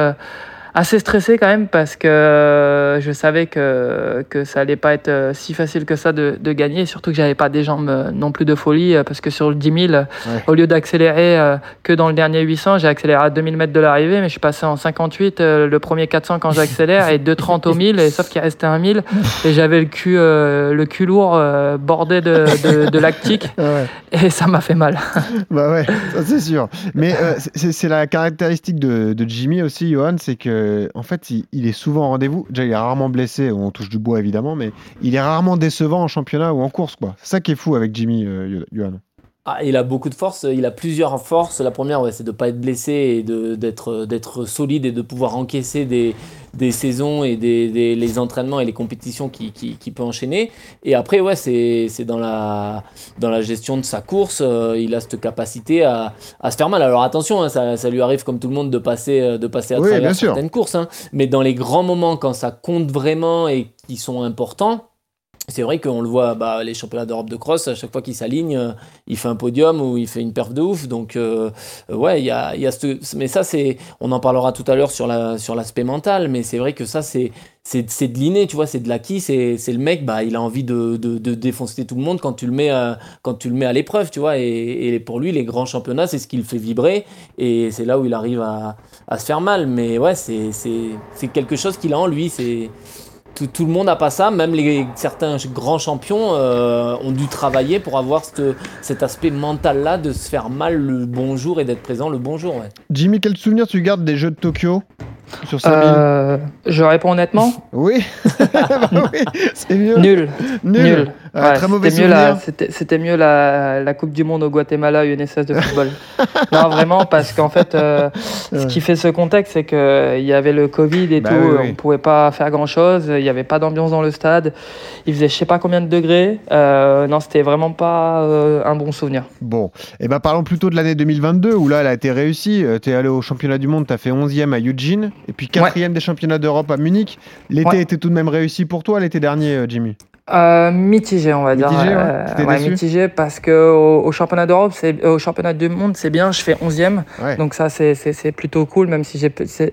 Speaker 11: Assez stressé quand même parce que euh, je savais que, que ça allait pas être euh, si facile que ça de, de gagner, surtout que j'avais pas des jambes euh, non plus de folie parce que sur le 10 000, euh, au lieu d'accélérer que dans le dernier 800, j'ai accéléré à 2000 mètres de l'arrivée, mais je suis passé en 58 euh, le premier 400 quand j'accélère et 2,30 au 1000, et sauf qu'il restait un 1000 et j'avais le cul, le cul lourd bordé de, de, de lactique
Speaker 3: Ouais.
Speaker 11: et ça m'a fait mal.
Speaker 3: Bah ouais, c'est sûr. Mais euh, c'est- c'est la caractéristique de, de Jimmy aussi, Johan, c'est que en fait, il, est souvent au rendez-vous. Déjà, il est rarement blessé, on touche du bois évidemment, mais il est rarement décevant en championnat ou en course. C'est ça qui est fou avec Jimmy, euh.
Speaker 4: Ah, il a beaucoup de force, il a plusieurs forces. La première, ouais, c'est de ne pas être blessé et d'être solide et de pouvoir encaisser des, des saisons et des, des- les entraînements et les compétitions qu'il qui, qui peut enchaîner. Et après, ouais, c'est dans la, dans la gestion de sa course, euh, il a cette capacité à, à se faire mal. Alors attention, hein, ça, ça lui arrive comme tout le monde de passer, euh, de passer à
Speaker 3: Oui,
Speaker 4: travers
Speaker 3: sûr.
Speaker 4: certaines courses. hein. Mais dans les grands moments, quand ça compte vraiment et qui sont importants, c'est vrai qu'on le voit, bah, les championnats d'Europe de cross, à chaque fois qu'il s'aligne, euh, il fait un podium ou il fait une perf de ouf. Donc, euh, euh, ouais, il y a, y a ce- Mais ça, c'est. On en parlera tout à l'heure sur la sur l'aspect mental, mais c'est vrai que ça, c'est. C'est de l'inné, tu vois, c'est de l'acquis, c'est le mec, bah, il a envie de, de, de défoncer tout le monde quand tu le mets à, quand tu le mets à l'épreuve, tu vois. Et, pour lui, les grands championnats, c'est ce qui le fait vibrer. Et c'est là où il arrive à, à se faire mal. Mais ouais, c'est quelque chose qu'il a en lui. C'est tout, tout le monde n'a pas ça, même les, certains grands champions euh, ont dû travailler pour avoir cette- cet aspect mental-là de se faire mal le bon jour et d'être présent le bon jour. ouais.
Speaker 3: Jimmy, quel souvenir tu gardes des Jeux de Tokyo sur 5000
Speaker 11: Euh, je réponds honnêtement?
Speaker 3: Oui, Bah oui, c'est mieux.
Speaker 11: Nul.
Speaker 3: Nul.
Speaker 11: Nul.
Speaker 3: Euh,
Speaker 11: Ouais,
Speaker 3: très mauvais
Speaker 11: c'était mieux, la,
Speaker 3: souvenir.
Speaker 11: c'était, c'était mieux la, la Coupe du Monde au Guatemala UNSS de football. non, vraiment, parce qu'en fait, euh, ce qui fait ce contexte, c'est qu'il y avait le Covid et
Speaker 3: Bah
Speaker 11: tout,
Speaker 3: oui, oui.
Speaker 11: on pouvait pas faire grand chose, il n'y avait pas d'ambiance dans le stade, il faisait je sais pas combien de degrés. Euh, non, c'était vraiment pas euh, un bon souvenir.
Speaker 3: Bon, et ben parlons plutôt de l'année 2022 où là elle a été réussie. Euh, T'es allé au championnat du monde, t'as fait 11e à Eugene et puis 4e des championnats d'Europe à Munich. L'été
Speaker 11: Ouais.
Speaker 3: était tout de même réussi pour toi l'été dernier, euh, Jimmy?
Speaker 11: Euh, mitigé, on va dire.
Speaker 3: Mitigé, ouais.
Speaker 11: Euh, ouais, mitigé parce que au, au championnat d'Europe, c'est au championnat du monde, c'est bien. Je fais 11e,
Speaker 3: Ouais.
Speaker 11: donc ça c'est plutôt cool, même si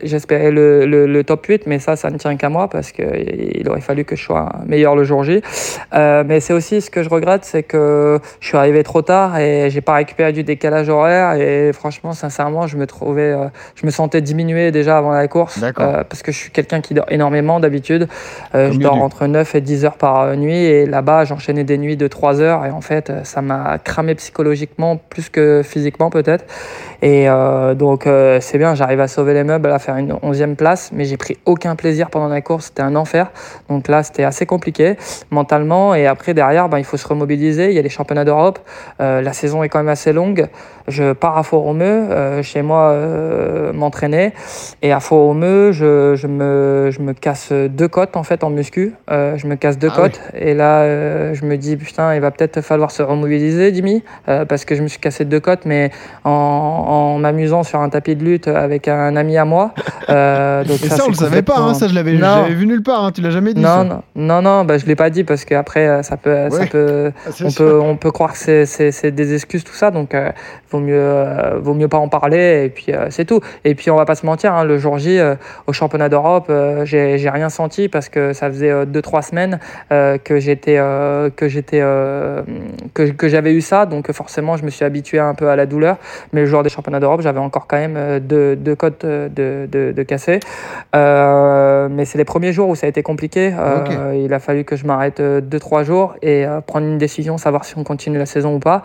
Speaker 11: j'espérais le, le, le top 8, mais ça, ça ne tient qu'à moi parce que il aurait fallu que je sois meilleur le jour J. Euh, mais c'est aussi ce que je regrette, c'est que je suis arrivé trop tard et j'ai pas récupéré du décalage horaire et franchement, sincèrement, je me trouvais, euh, je me sentais diminué déjà avant la course euh, parce que je suis quelqu'un qui dort énormément d'habitude. Euh, je dors entre 9 et 10 heures par euh, et là-bas j'enchaînais des nuits de 3 heures et en fait euh, ça m'a cramé psychologiquement plus que physiquement peut-être et euh, donc euh, c'est bien j'arrive à sauver les meubles à faire une 11e place mais j'ai pris aucun plaisir pendant la course c'était un enfer. Donc là c'était assez compliqué mentalement. Et après derrière ben, il faut se remobiliser il y a les championnats d'Europe. Euh, la saison est quand même assez longue. Je pars à Fort-Romeu euh, chez moi euh, m'entraîner. Et à Fort-Romeu je, je, me, je me casse deux côtes en fait en muscu. Je me casse deux
Speaker 3: Ah
Speaker 11: côtes. et là je me dis putain il va peut-être falloir se remobiliser Jimmy parce que je me suis cassé deux côtes mais en, en m'amusant sur un tapis de lutte avec un ami à moi Euh, donc
Speaker 3: Et ça, on le savait pas, hein, ça je l'avais vu nulle part, hein, tu l'as jamais dit.
Speaker 11: non,
Speaker 3: ça.
Speaker 11: non, non, non, bah, je l'ai pas dit parce qu'après, euh, ça peut, ça
Speaker 3: Ouais.
Speaker 11: peut,
Speaker 3: Ah, c'est
Speaker 11: on
Speaker 3: sûr.
Speaker 11: peut, on peut croire que c'est, des excuses, tout ça, donc euh, vaut mieux, euh, vaut mieux pas en parler et puis euh, c'est tout. Et puis on va pas se mentir, hein, le jour J euh, au championnat d'Europe, j'ai, rien senti parce que ça faisait euh, deux trois semaines que j'étais, que j'étais, que, que j'avais eu ça, donc forcément je me suis habitué un peu à la douleur. Mais le jour des championnats d'Europe, j'avais encore quand même euh, deux, deux côtes euh, de, de, de cassées. Euh, mais c'est les premiers jours où ça a été compliqué. Euh. Il a fallu que je m'arrête 2-3 jours et euh, prendre une décision, savoir si on continue la saison ou pas.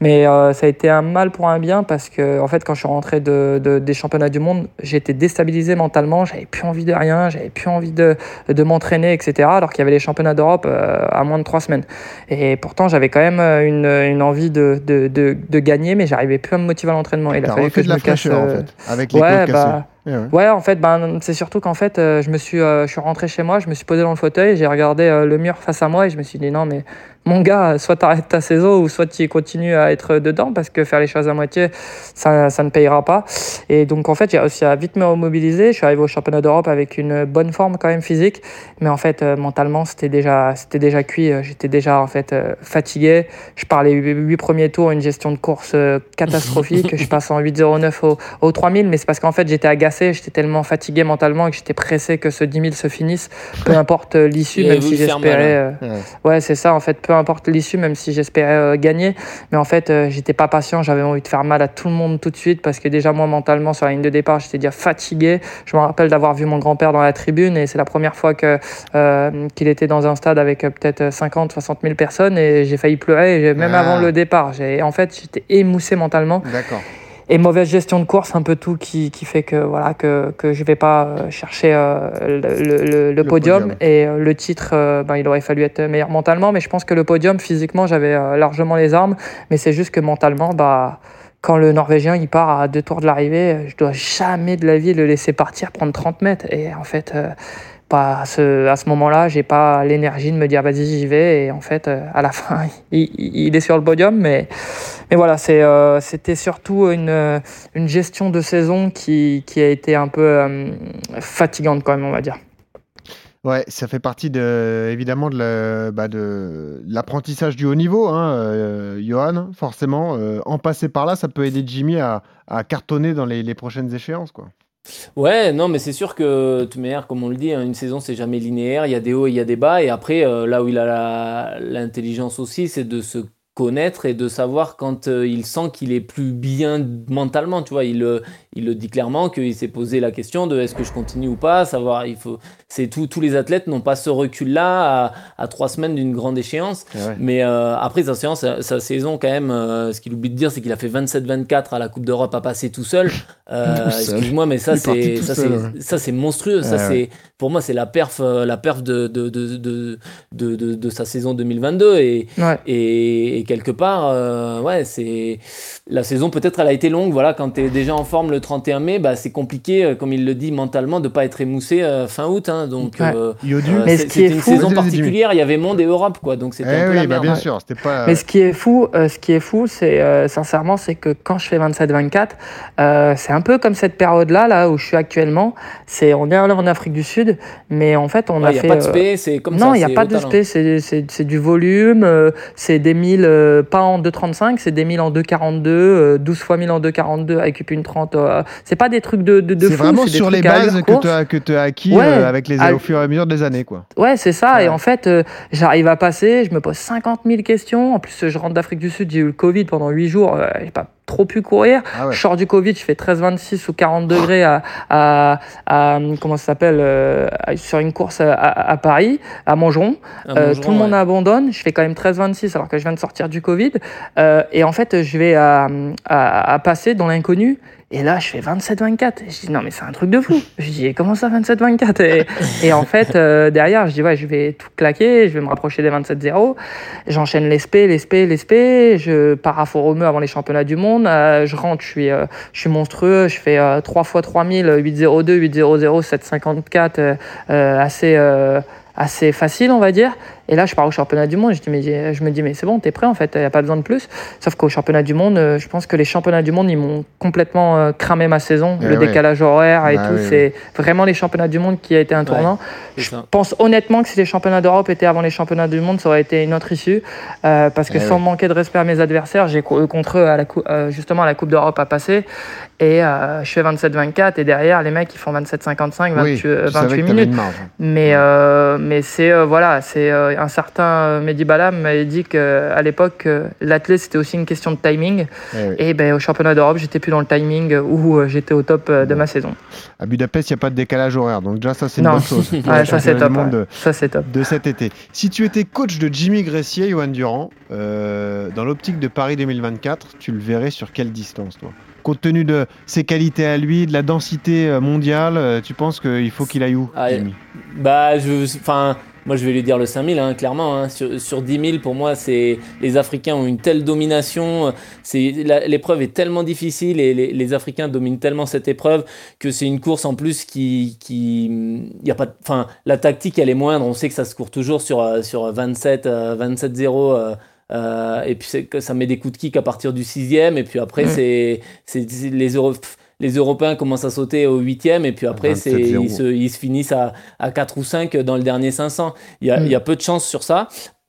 Speaker 11: Mais ça a été un mal pour un bien parce que, en fait, quand je suis rentré de, de- des championnats du monde, j'étais déstabilisé mentalement. J'avais plus envie de rien, j'avais plus envie de, de m'entraîner, etc. Alors qu'il y avait les championnats d'Europe à moins de 3 semaines. Et pourtant, j'avais quand même une, une envie de, de, de, de gagner, mais j'arrivais plus à me motiver à l'entraînement. Il a fallu que
Speaker 3: de la fraîcheur en
Speaker 11: euh,
Speaker 3: fait, avec les
Speaker 11: ouais, bah,
Speaker 3: Eh ouais.
Speaker 11: Ouais, en fait, ben, c'est surtout qu'en fait, euh, je me suis, euh, je suis rentré chez moi, je me suis posé dans le fauteuil, j'ai regardé le mur face à moi et je me suis dit non, mais mon gars, soit tu arrêtes ta saison ou soit tu continues à être dedans parce que faire les choses à moitié, ça, ça ne payera pas. Et donc, en fait, j'ai réussi à vite me remobiliser. Je suis arrivé au championnat d'Europe avec une bonne forme quand même physique, mais en fait, euh, mentalement, c'était déjà, c'était déjà cuit. Euh, J'étais déjà en fait euh, fatigué. Je parlais les huit premiers tours, une gestion de course catastrophique. je passe en 8,09 au, au 3000, mais c'est parce qu'en fait, j'étais agacé, j'étais tellement fatigué mentalement que j'étais pressé que ce 10 000 se finisse, peu importe l'issue, même si j'espérais.
Speaker 4: hein.
Speaker 11: Ouais, c'est ça, en fait, peu importe l'issue, même si j'espérais euh, gagner. Mais en fait, euh, j'étais pas patient, j'avais envie de faire mal à tout le monde tout de suite parce que déjà, moi, mentalement, sur la ligne de départ, j'étais déjà fatigué. Je me rappelle d'avoir vu mon grand-père dans la tribune et c'est la première fois que, euh, qu'il était dans un stade avec peut-être 50, 60 000 personnes et j'ai failli pleurer, même
Speaker 3: Ah.
Speaker 11: avant le départ. J'ai, en fait, j'étais émoussé mentalement
Speaker 3: D'accord.
Speaker 11: Et mauvaise gestion de course, un peu tout qui, qui fait que voilà que, que je vais pas euh, chercher euh, le, le- le- le podium. et euh, le titre, euh, ben, il aurait fallu être meilleur mentalement, mais je pense que le podium physiquement j'avais largement les armes, mais c'est juste que mentalement bah quand le Norvégien il part à deux tours de l'arrivée, je dois jamais de la vie le laisser partir prendre 30 mètres. Et en fait à ce, moment-là, j'ai pas l'énergie de me dire vas-y j'y vais et en fait euh, à la fin il, est sur le podium mais mais voilà, euh, c'était surtout une, euh, une gestion de saison qui, a été un peu fatigante quand même, on va dire.
Speaker 3: Ouais, ça fait partie de, évidemment de, bah, l'apprentissage du haut niveau, hein, Johan, forcément. en passer par là, ça peut aider Jimmy à, à cartonner dans les, les prochaines échéances. Quoi.
Speaker 4: Ouais, non, mais c'est sûr que, de manière, comme on le dit, hein, une saison, c'est jamais linéaire. Il y a des hauts et il y a des bas. Et après, euh, là où il a l'intelligence aussi, c'est de se connaître et de savoir quand euh, il sent qu'il est plus bien mentalement. Tu vois, il, euh, il le dit clairement qu'il s'est posé la question de est-ce que je continue ou pas. Savoir, il faut. C'est tout, tous les athlètes n'ont pas ce recul-là à, à trois semaines d'une grande échéance.
Speaker 3: Ouais.
Speaker 4: Mais euh, après sa séance, sa, sa saison quand même, euh, ce qu'il oublie de dire, c'est qu'il a fait 27-24 à la Coupe d'Europe à passer tout seul. Euh. Excuse-moi, mais ça c'est ça c'est ça c'est monstrueux. Ça
Speaker 3: Ouais,
Speaker 4: c'est pour moi c'est la perf euh, la perf de de, de, de, de, sa saison 2022 et et, et quelque part euh, ouais c'est la saison peut-être elle a été longue voilà quand tu es déjà en forme le 31 mai, bah, c'est compliqué, euh, comme il le dit mentalement, de pas être émoussé euh, fin août. hein. donc,
Speaker 11: Ouais.
Speaker 4: euh, euh, c'était une
Speaker 11: fou-
Speaker 4: saison particulière. Il y avait monde et Europe, quoi. Donc c'était
Speaker 3: Eh
Speaker 4: un peu la
Speaker 3: bah,
Speaker 4: merde.
Speaker 3: bien sûr, c'était pas.
Speaker 11: Mais ce qui est fou, euh, ce qui est fou, c'est euh, sincèrement, c'est que quand je fais 27-24, euh, c'est un peu comme cette période-là, là où je suis actuellement. C'est on est en Afrique du Sud, mais en fait, on
Speaker 4: Ouais,
Speaker 11: a
Speaker 4: Il n'y a
Speaker 11: fait.
Speaker 4: pas de spé, c'est comme ça.
Speaker 11: non, il n'y a pas de spé, c'est- du volume, euh, c'est des 1000, euh, pas en 2,35, c'est des 1000 en 2,42, euh, 12 fois 1000 en 2,42 avec une 30. euh, c'est pas des trucs de, de, de
Speaker 3: C'est vraiment sur les bases que tu as, que tu as acquis
Speaker 11: Ouais.
Speaker 3: euh, avec les, au fur et à mesure des années. Quoi.
Speaker 11: Ouais, c'est ça.
Speaker 3: Ouais.
Speaker 11: Et en fait, euh, j'arrive à passer, je me pose 50 000 questions. En plus, je rentre d'Afrique du Sud, j'ai eu le Covid pendant 8 jours, euh, j'ai pas trop pu courir.
Speaker 3: Ah ouais.
Speaker 11: Je sors du Covid, je fais 13-26 ou 40 degrés à, à, à- comment ça s'appelle, euh, sur une course à, à- à Paris, à Montgeron. Euh, tout le monde
Speaker 4: ouais.
Speaker 11: abandonne. Je fais quand même 13-26 alors que je viens de sortir du Covid. Euh, et en fait, je vais à, à- à passer dans l'inconnu. Et là, je fais 27-24. Je dis, non, mais c'est un truc de fou. Je dis, comment ça, 27-24 et, et en fait, euh, derrière, je dis, ouais, je vais tout claquer. Je vais me rapprocher des 27-0. J'enchaîne les spé, les spé, les spé. Je pars à Fort-Romeu avant les championnats du monde. Euh, je rentre, je suis, euh, je suis monstrueux. Je fais euh, 3 fois 3000, 8-0-2, 8-0-0, 7-54. euh, euh, assez, euh, assez facile, on va dire. Et là, je pars au championnat du monde. Je, dis, mais, je me dis, mais c'est bon, t'es prêt en fait, il n'y a pas besoin de plus. Sauf qu'au championnat du monde, euh, je pense que les championnats du monde, ils m'ont complètement euh, cramé ma saison.
Speaker 3: Eh
Speaker 11: le
Speaker 3: ouais.
Speaker 11: décalage horaire et
Speaker 3: Bah
Speaker 11: tout,
Speaker 3: oui,
Speaker 11: c'est vraiment les championnats du monde qui a été un tournant. Je
Speaker 4: ça.
Speaker 11: pense honnêtement que si les championnats d'Europe étaient avant les championnats du monde, ça aurait été une autre issue. Euh, parce que
Speaker 3: Eh
Speaker 11: sans manquer de respect à mes adversaires, j'ai contre eux à la cou- euh, justement à la Coupe d'Europe à passer. Et euh, je fais 27-24 et derrière, les mecs, ils font 27-55, 28,
Speaker 3: oui,
Speaker 11: euh,
Speaker 3: tu savais
Speaker 11: 28
Speaker 3: que t'avais
Speaker 11: minutes.
Speaker 3: marge.
Speaker 11: Mais, mais c'est voilà, c'est un certain euh, Mehdi Balam m'avait dit qu'à l'époque, euh, l'athlète c'était aussi une question de timing.
Speaker 3: Eh oui.
Speaker 11: Et ben, au championnat d'Europe, j'étais plus dans le timing où euh, j'étais au top euh, de ma saison.
Speaker 3: À Budapest, il n'y a pas de décalage horaire. Donc, déjà, ça, c'est une
Speaker 11: Non.
Speaker 3: bonne chose.
Speaker 11: Ouais, ça c'est top. ouais.
Speaker 3: de-
Speaker 11: Ça c'est top.
Speaker 3: de cet été. Si tu étais coach de Jimmy Gressier, Johan Durand, euh, dans l'optique de Paris 2024, tu le verrais sur quelle distance, toi? Compte tenu de ses qualités à lui, de la densité euh, mondiale, euh, tu penses qu'il faut qu'il aille où,
Speaker 4: Ah,
Speaker 3: Jimmy?
Speaker 4: Bah, je, enfin, moi je vais lui dire le 5000, hein, clairement. hein. Sur, sur 10 000, pour moi, c'est les Africains ont une telle domination. C'est l'épreuve est tellement difficile et les, les Africains dominent tellement cette épreuve que c'est une course en plus qui, qui, y a pas, enfin, la tactique elle est moindre. On sait que ça se court toujours sur euh, sur 27, euh, 27-0. euh, euh, et puis que ça met des coups de kick à partir du sixième et puis après
Speaker 11: Mm.
Speaker 4: c'est les Euro- les Européens commencent à sauter au huitième et puis après c'est
Speaker 3: 27-0.
Speaker 4: ils se, ils se finissent à, à 4 ou 5 dans le dernier 500. Il y a,
Speaker 11: Mm.
Speaker 4: il y a peu de chance sur ça.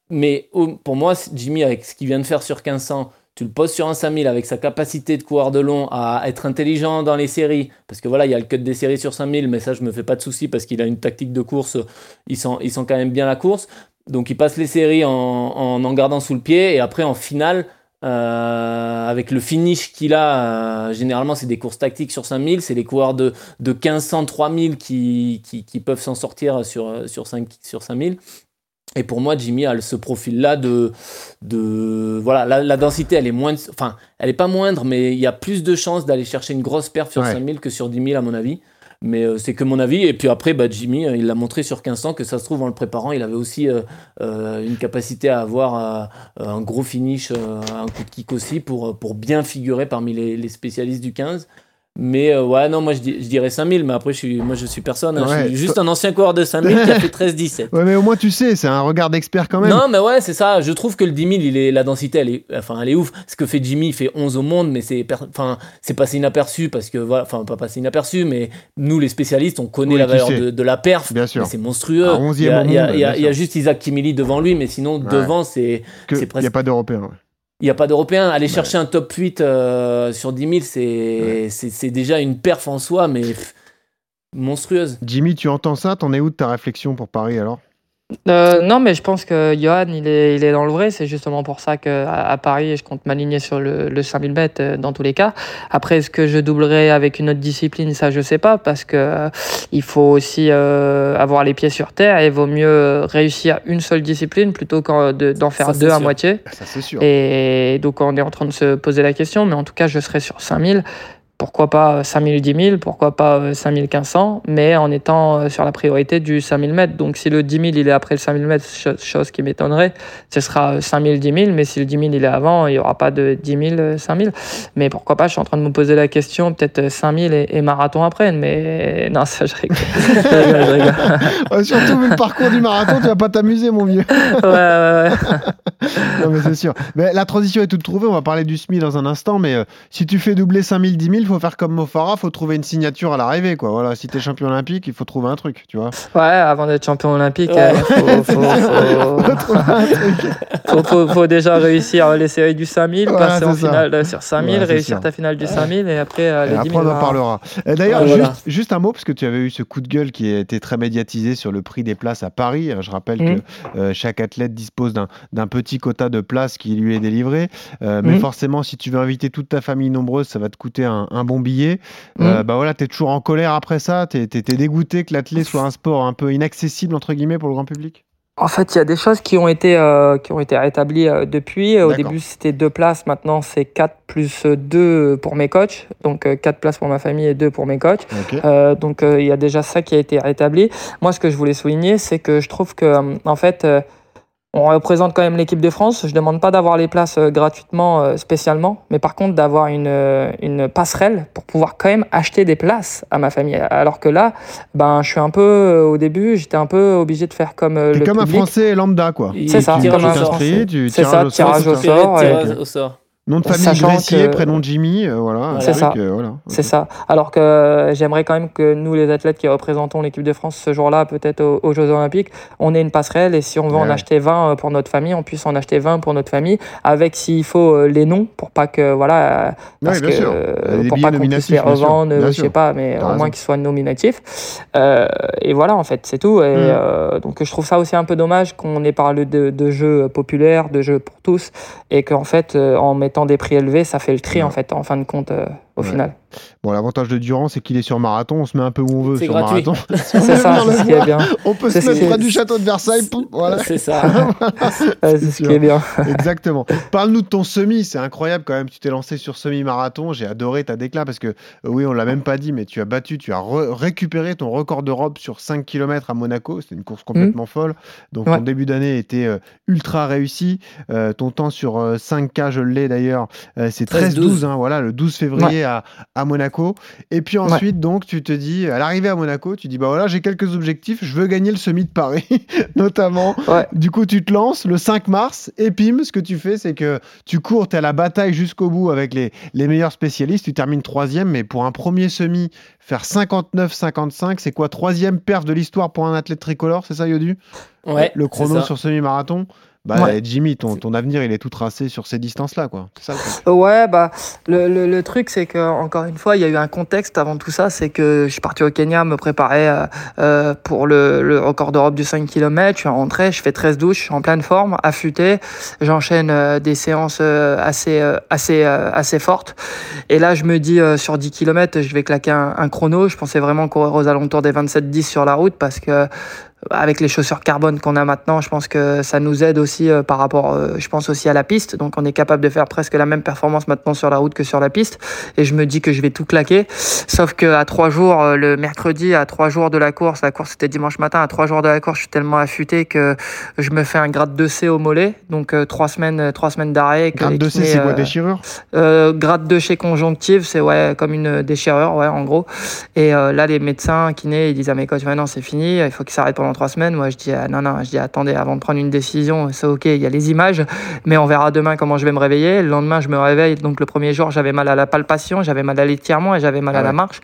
Speaker 4: Mais au- pour moi, Jimmy, avec ce qu'il vient de faire sur 1500, tu le poses sur un 5000 avec sa capacité de coureur de long à être intelligent dans les séries. Parce que voilà, il y a le cut des séries sur 5000, mais ça, je me fais pas de soucis parce qu'il a une tactique de course. Il sent, il sent quand même bien la course. Donc il passe les séries en, en, en gardant sous le pied et après en finale. Euh, avec le finish qu'il a, euh, généralement c'est des courses tactiques sur 5000, c'est les coureurs de, de 1500, 3000 qui, qui, qui peuvent s'en sortir sur, sur, 5, sur 5000. Et pour moi, Jimmy a ce profil-là de, de voilà, la, la densité, elle est moins, enfin, elle est pas moindre, mais il y a plus de chances d'aller chercher une grosse perf sur
Speaker 3: Ouais.
Speaker 4: 5000 que sur 10 000 à mon avis. Mais euh, c'est que mon avis. Et puis après, bah, Jimmy, euh, il l'a montré sur 1500 que ça se trouve en le préparant, il avait aussi euh, une capacité à avoir un gros finish, un coup de kick aussi pour, bien figurer parmi les, les spécialistes du 15. Mais euh, ouais, non, moi je, dis- je dirais 5000, mais après, je suis, moi je suis personne. hein.
Speaker 3: Ouais.
Speaker 4: Je suis juste un ancien coureur de 5000 qui a fait 13-17.
Speaker 3: Ouais, mais au moins, tu sais, c'est un regard d'expert quand même.
Speaker 4: Non, mais ouais, c'est ça. Je trouve que le 10 000, il est, la densité, elle est, enfin, elle est ouf. Ce que fait Jimmy, il fait 11 au monde, mais c'est, enfin, c'est passé inaperçu parce que, voilà, enfin, pas passé inaperçu, mais nous, les spécialistes, on connaît
Speaker 3: Oui,
Speaker 4: la valeur de, de la perf.
Speaker 3: Bien sûr.
Speaker 4: C'est monstrueux.
Speaker 3: À 11e
Speaker 4: il y a, il y a-
Speaker 3: monde,
Speaker 4: il y a-
Speaker 3: bien
Speaker 4: il y a
Speaker 3: sûr.
Speaker 4: juste Isaac Kimili devant lui, mais sinon,
Speaker 3: Ouais.
Speaker 4: devant, c'est,
Speaker 3: Il n'y a pas d'Européen.
Speaker 4: Il n'y a pas d'Européen. Aller chercher un top 8 euh, sur 10 000, c'est, c'est, c'est déjà une perf en soi, mais pff, monstrueuse.
Speaker 3: Jimmy, tu entends ça? T'en es où de ta réflexion pour Paris alors?
Speaker 11: Euh, non, mais je pense que Johan, il est, il est dans le vrai. C'est justement pour ça qu'à à Paris, je compte m'aligner sur le, le 5000 mètres euh, dans tous les cas. Après, est-ce que je doublerai avec une autre discipline? Ça, je sais pas, parce que euh, il faut aussi avoir les pieds sur terre et il vaut mieux réussir une seule discipline plutôt qu'en de- d'en faire
Speaker 4: Ça,
Speaker 11: deux à moitié.
Speaker 3: Ça, c'est sûr.
Speaker 11: Et donc, on est en train de se poser la question, mais en tout cas, je serai sur 5000 pourquoi pas 5000 10 000, pourquoi pas 5500, mais en étant sur la priorité du 5000 mètres. Donc si le 10 000 il est après le 5000 mètres, chose qui m'étonnerait, ce sera 5000 10 000, mais si le 10 000 il est avant, il n'y aura pas de 10 000 5000. Mais pourquoi pas, je suis en train de me poser la question, peut-être 5000 et, et marathon après, mais non, ça je rigole. je
Speaker 3: rigole, surtout vu le parcours du marathon, tu vas pas t'amuser mon vieux.
Speaker 11: ouais, ouais, ouais.
Speaker 3: non mais c'est sûr. Mais la transition est toute trouvée, on va parler du SMI dans un instant, mais euh, si tu fais doubler 5000, 10 000, il faut faire comme Mofara, faut trouver une signature à l'arrivée, quoi. Voilà, si t'es champion olympique, il faut trouver un truc, tu vois.
Speaker 11: Ouais, avant d'être champion olympique, il faut, faut, déjà réussir les séries du 5000, passer en finale sur 5000, réussir ta finale du 5000 et après euh, les 10 000.
Speaker 3: on en parlera. D'ailleurs, juste, juste, un mot, parce que tu avais eu ce coup de gueule qui a été très médiatisé sur le prix des places à Paris. Je rappelle mm. que euh, chaque athlète dispose d'un petit quota de places qui lui est délivré. Euh, mais mm. forcément, si tu veux inviter toute ta famille nombreuse, ça va te coûter un, bon billet. Mm. bah voilà, tu es toujours en colère après ça. Tu es, dégoûté que l'athlète soit un sport un peu inaccessible, entre guillemets, pour le grand public?
Speaker 11: En fait, il y a des choses qui ont été, euh, qui ont été rétablies euh, depuis. Au début, c'était deux places. Maintenant, c'est quatre plus deux pour mes coachs. Donc, euh, quatre places pour ma famille et deux pour mes coachs. donc, il y a déjà ça qui a été rétabli. Moi, ce que je voulais souligner, c'est que je trouve que, en fait, on représente quand même l'équipe de France. Je demande pas d'avoir les places euh, gratuitement euh, spécialement, mais par contre d'avoir une, euh, une passerelle pour pouvoir quand même acheter des places à ma famille. Alors que là, ben je suis un peu au début, j'étais un peu obligé de faire comme le
Speaker 3: comme un Français lambda quoi.
Speaker 11: C'est ça, comme un
Speaker 3: Français.
Speaker 11: C'est ça, tirage au sort.
Speaker 4: au sort.
Speaker 3: Nom de famille Gressier, prénom de Jimmy, euh, voilà.
Speaker 11: C'est ça. voilà. C'est ça. Alors que euh, j'aimerais quand même que nous, les athlètes qui représentons l'équipe de France ce jour-là, peut-être aux, Jeux Olympiques, on ait une passerelle et si on veut en acheter 20 euh, pour notre famille, on puisse en acheter 20 pour notre famille, avec s'il faut les noms pour pas que voilà, parce que, pour pas qu'on puisse les revendre, je sais pas, mais au moins qu'ils soient nominatifs. et voilà, en fait, c'est tout. Et mm. donc je trouve ça aussi un peu dommage qu'on ait parlé de, de jeux populaires, de jeux pour tous, et qu'en fait, en mettant des prix élevés, ça fait le tri en fait, en fin de compte, euh, au final.
Speaker 3: Bon, l'avantage de Durand, c'est qu'il est sur marathon. On se met un peu où on veut sur marathon.
Speaker 11: c'est ça, c'est ce qui est bien.
Speaker 3: On peut se mettre près du château de Versailles. Voilà.
Speaker 4: C'est ça.
Speaker 11: c'est ce qui est bien.
Speaker 3: Exactement. Parle-nous de ton semi. C'est incroyable quand même. Tu t'es lancé sur semi-marathon. J'ai adoré ta déclat parce que, euh, oui, on l'a même pas dit, mais tu as battu, tu as récupéré ton record d'Europe sur 5 km à Monaco. C'était une course complètement mmh. folle. Donc, ton début d'année était euh, ultra réussi. Euh, ton temps sur 5K, je l'ai d'ailleurs, c'est 13-12. Hein, voilà, le 12 février à, à Monaco. Et puis ensuite, donc, tu te dis, à l'arrivée à Monaco, tu dis, bah voilà, j'ai quelques objectifs, je veux gagner le semi de Paris, notamment. Du coup, tu te lances le 5 mars, et pim, ce que tu fais, c'est que tu cours, tu es à la bataille jusqu'au bout avec les, les meilleurs spécialistes, tu termines troisième, mais pour un premier semi, faire 59-55, c'est quoi Troisième perf de l'histoire pour un athlète tricolore, c'est ça, Yodu?
Speaker 4: Ouais.
Speaker 3: Le chrono sur semi-marathon bah, Jimmy, ton, ton, avenir, il est tout tracé sur ces distances-là, quoi.
Speaker 11: Ça, ouais, bah, le, le, le truc, c'est que encore une fois, il y a eu un contexte avant tout ça, c'est que je suis parti au Kenya me préparer euh, euh pour le, le record d'Europe du 5 km. Je suis rentré, je fais 13 douches, je suis en pleine forme, affûté. J'enchaîne euh, des séances euh, assez, assez, assez fortes. Et là, je me dis, sur 10 km, je vais claquer un, un chrono. Je pensais vraiment courir aux alentours des 27-10 sur la route parce que avec les chaussures carbone qu'on a maintenant, je pense que ça nous aide aussi euh, par rapport, euh, je pense aussi à la piste. Donc on est capable de faire presque la même performance maintenant sur la route que sur la piste. Et je me dis que je vais tout claquer. Sauf que à trois jours, euh, le mercredi, à trois jours de la course, la course c'était dimanche matin, à trois jours de la course, je suis tellement affûté que je me fais un grade 2C au mollet. Donc trois semaines, trois semaines d'arrêt.
Speaker 3: Grade 2C, c'est quoi déchirure?
Speaker 11: Grade 2 chez conjonctive, c'est ouais comme une déchirure, ouais en gros. Et là les médecins, kinés, ils disent à mes coachs, maintenant c'est fini, il faut qu'ils s'arrêtent pendant trois semaines. Moi, je dis, ah, non, non, je dis, attendez, avant de prendre une décision, c'est ok, il y a les images, mais on verra demain comment je vais me réveiller. Le lendemain, je me réveille. Donc, le premier jour, j'avais mal à la palpation, j'avais mal à l'étirement et j'avais mal à ah la marche.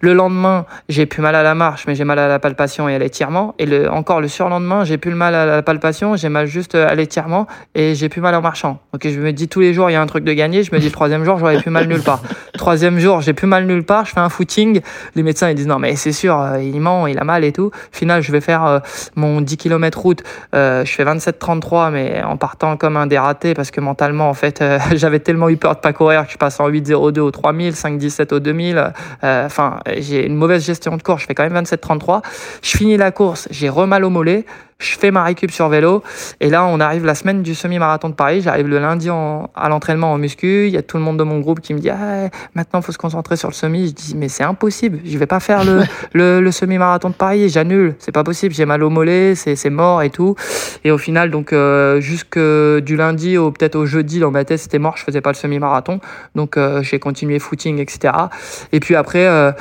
Speaker 11: Le lendemain, j'ai plus mal à la marche, mais j'ai mal à la palpation et à l'étirement. Et le, encore le surlendemain, j'ai plus le mal à la palpation, j'ai mal juste à l'étirement et j'ai plus mal en marchant. Ok, je me dis tous les jours, il y a un truc de gagné. Je me dis, le troisième jour, j'aurais plus mal nulle part. Troisième jour, j'ai plus mal nulle part. Je fais un footing. Les médecins, ils disent, non, mais c'est sûr, euh, il ment, il a mal et tout. final, je vais faire euh, mon 10 km route, euh, je fais 27-33, mais en partant comme un dératé parce que mentalement, en fait, euh, j'avais tellement eu peur de pas courir que je passe en 8-02 au 3000, 5-17 au 2000. Euh, enfin, j'ai une mauvaise gestion de course. Je fais quand même 27-33. Je finis la course, j'ai remal au mollet. Je fais ma récup sur vélo. Et là, on arrive la semaine du semi-marathon de Paris. J'arrive le lundi en, à l'entraînement en muscu. Il y a tout le monde de mon groupe qui me dit ah, maintenant, il faut se concentrer sur le semi. Je dis mais c'est impossible. Je vais pas faire le, le, le semi-marathon de Paris. J'annule. C'est pas possible. J'ai mal au mollet. C'est mort et tout. Et au final, donc, euh, jusque du lundi au peut-être au jeudi, dans ma tête, c'était mort. Je faisais pas le semi-marathon. Donc, euh, j'ai continué footing, etc. Et puis après, euh,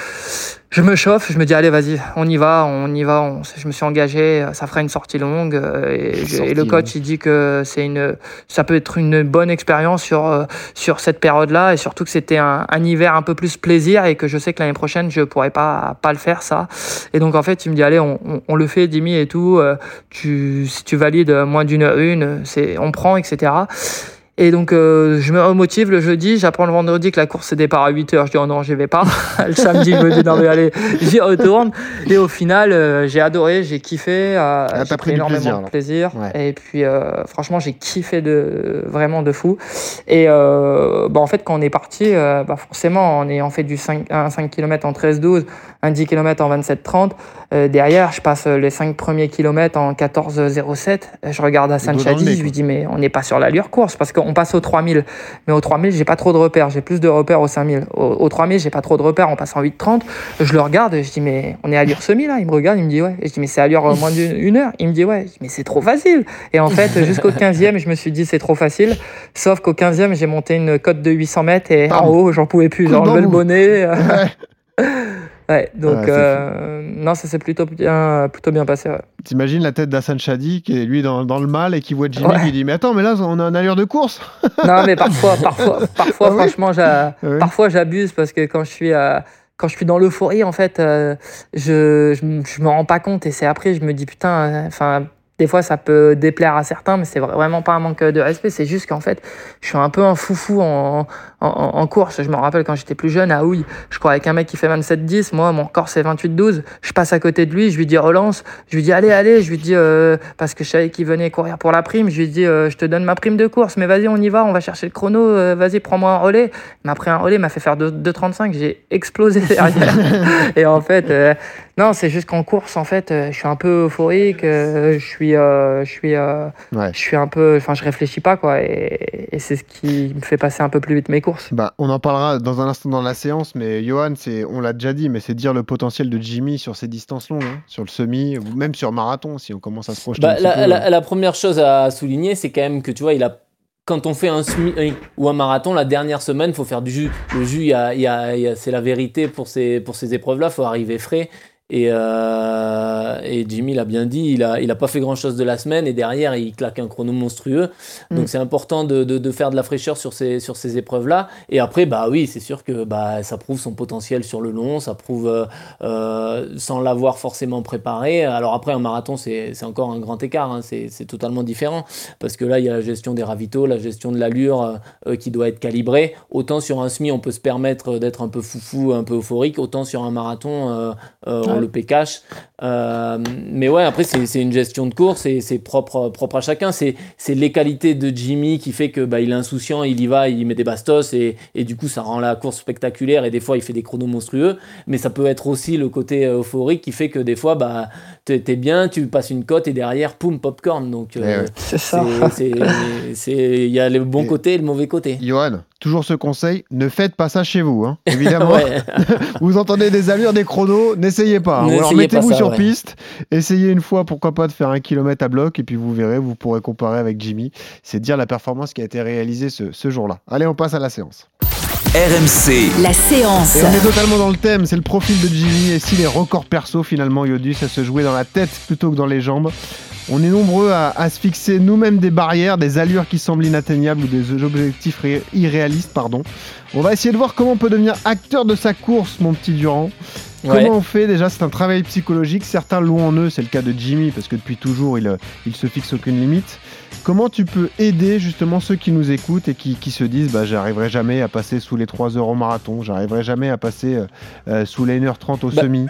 Speaker 11: je me chauffe, je me dis allez vas-y, on y va, on y va. On, je me suis engagé, ça fera une sortie longue euh, et le coach il dit que c'est une, ça peut être une bonne expérience sur euh, sur cette période-là et surtout que c'était un, un hiver un peu plus plaisir et que je sais que l'année prochaine je pourrais pas pas le faire ça. Et donc en fait il me dit allez on, on, on le fait Dimi et tout, euh, tu si tu valides moins d'une heure une, c'est on prend etc. Et donc, euh, je me remotive le jeudi. J'apprends le vendredi que la course se départ à 8h. Je dis, oh non, j'y vais pas. le samedi, je me dis, non, mais allez, j'y retourne. Et au final, euh, j'ai adoré, j'ai kiffé. euh,
Speaker 3: Ah,
Speaker 11: j'ai
Speaker 3: pris
Speaker 11: énormément
Speaker 3: plaisir,
Speaker 11: de plaisir.
Speaker 3: Ouais.
Speaker 11: Et puis, euh, franchement, j'ai kiffé de, vraiment de fou. Et euh, bah, en fait, quand on est parti, bah, forcément, on ayant fait du 5, un 5 km en 13-12, un 10 km en 27-30, euh, derrière, je passe les 5 premiers kilomètres en 14-07. Je regarde Hassan
Speaker 3: dos dans le nez,
Speaker 11: Chadi, je lui dis, mais on n'est pas sur l'allure course parce qu'on passe au 3000. Mais au 3000, j'ai pas trop de repères. J'ai plus de repères au 5000. Au, au 3000, j'ai pas trop de repères. On passe en 8.30. Je le regarde et je dis, mais on est à allure semi là Il me regarde, il me dit, ouais. Et je dis, mais c'est allure euh, moins d'une une heure Il me dit, ouais. Je dis, mais c'est trop facile. Et en fait, jusqu'au 15e, je me suis dit, c'est trop facile. Sauf qu'au 15e, j'ai monté une cote de 800 mètres et en haut, j'en pouvais plus. Enlevé le bonnet. euh,
Speaker 3: Ouais.
Speaker 11: ouais, donc,
Speaker 3: c'est
Speaker 11: euh, non, ça s'est plutôt bien, plutôt bien passé. ouais.
Speaker 3: T'imagines la tête d'Hassan Chadi qui est lui dans, dans le mal et qui voit Jimmy
Speaker 11: Ouais.
Speaker 3: qui dit Mais attends, mais là, on a une allure de course.
Speaker 11: Non, mais parfois, parfois, parfois
Speaker 3: Ah
Speaker 11: franchement,
Speaker 3: Ah oui.
Speaker 11: parfois j'abuse parce que quand je suis, euh, quand je suis dans l'euphorie, en fait, euh, je, je me rends pas compte et c'est après, je me dis putain, enfin. Des fois, ça peut déplaire à certains, mais c'est vraiment pas un manque de respect. C'est juste qu'en fait, je suis un peu un foufou en, en, en course. Je me rappelle quand j'étais plus jeune à Houille, je crois avec un mec qui fait 27-10. Moi, mon corps, c'est 28-12. Je passe à côté de lui, je lui dis relance. Je lui dis allez, allez. Je lui dis, euh, parce que je savais qu'il venait courir pour la prime, je lui dis euh, je te donne ma prime de course, mais vas-y, on y va, on va chercher le chrono. euh, vas-y, prends-moi un relais. Il m'a pris un relais, il m'a fait faire 2- 2,35. J'ai explosé derrière. Et en fait, non, c'est juste qu'en course, en fait, euh, je suis un peu euphorique. euh, je suis, euh, je suis, euh,
Speaker 3: Ouais.
Speaker 11: je suis un peu, enfin, je réfléchis pas quoi, et, et c'est ce qui me fait passer un peu plus vite mes courses.
Speaker 3: Bah, on en parlera dans un instant dans la séance, mais Johan, c'est, on l'a déjà dit, mais c'est dire le potentiel de Jimmy sur ces distances longues, hein, sur le semi, ou même sur marathon, si on commence à se projeter. un
Speaker 4: Bah,
Speaker 3: petit
Speaker 4: la,
Speaker 3: peu.
Speaker 4: la- la première chose à souligner, c'est quand même que tu vois, il a quand on fait un semi ou un marathon, la dernière semaine, faut faire du jus. Le jus, il y a- il y a- il y a- c'est la vérité pour ces, pour ces épreuves-là. faut arriver frais. Et, euh, et Jimmy l'a bien dit, il a, il a pas fait grand-chose de la semaine et derrière, il claque un chrono monstrueux. Donc
Speaker 11: Mm.
Speaker 4: c'est important de, de- de faire de la fraîcheur sur ces, sur ces épreuves-là. Et après, bah oui, c'est sûr que bah, ça prouve son potentiel sur le long, ça prouve euh, euh, sans l'avoir forcément préparé. Alors après, un marathon, c'est encore un grand écart, hein. c'est totalement différent. Parce que là, il y a la gestion des ravitaux, la gestion de l'allure euh, qui doit être calibrée. Autant sur un semi, on peut se permettre d'être un peu foufou, un peu euphorique. Autant sur un marathon, on
Speaker 11: Ouais.
Speaker 4: Le pécache. Euh, mais ouais, après, c'est c'est une gestion de course et c'est propre, propre à chacun. C'est c'est les qualités de Jimmy qui fait que bah, il est insouciant, il y va, il met des bastos et, et du coup, ça rend la course spectaculaire et des fois, il fait des chronos monstrueux. Mais ça peut être aussi le côté euh, euphorique qui fait que des fois, bah, t'es t'es bien, tu passes une cote et derrière, poum, popcorn. Donc, euh,
Speaker 3: Eh ouais.
Speaker 11: C'est ça.
Speaker 4: c'est- c'est- c'est- il y a le bon
Speaker 3: Et-
Speaker 4: côté et le mauvais côté.
Speaker 3: Johan, toujours ce conseil, ne faites pas ça chez vous, hein. évidemment. Vous entendez des allures, des chronos, n'essayez pas. Hein. Alors mettez-vous sur
Speaker 4: ouais.
Speaker 3: piste, essayez une fois, pourquoi pas, de faire un kilomètre à bloc, et puis vous verrez, vous pourrez comparer avec Jimmy. C'est dire la performance qui a été réalisée ce, ce jour-là. Allez, on passe à la séance.
Speaker 9: RMC,
Speaker 2: La séance.
Speaker 3: Et on est totalement dans le thème, c'est le profil de Jimmy. Et si les records perso, finalement, Yodu, ça se jouait dans la tête plutôt que dans les jambes. On est nombreux à, à se fixer nous-mêmes des barrières, des allures qui semblent inatteignables ou des objectifs ré- irréalistes, pardon. On va essayer de voir comment on peut devenir acteur de sa course, mon petit Durand.
Speaker 4: Ouais.
Speaker 3: Comment on fait? Déjà, c'est un travail psychologique. Certains l'ont en eux, c'est le cas de Jimmy, parce que depuis toujours, il, euh, il se fixe aucune limite. Comment tu peux aider justement ceux qui nous écoutent et qui, qui se disent bah, j'arriverai jamais à passer sous les 3 heures au marathon, j'arriverai jamais à passer euh, euh, sous les 1h30 au
Speaker 4: Bah,
Speaker 3: semi?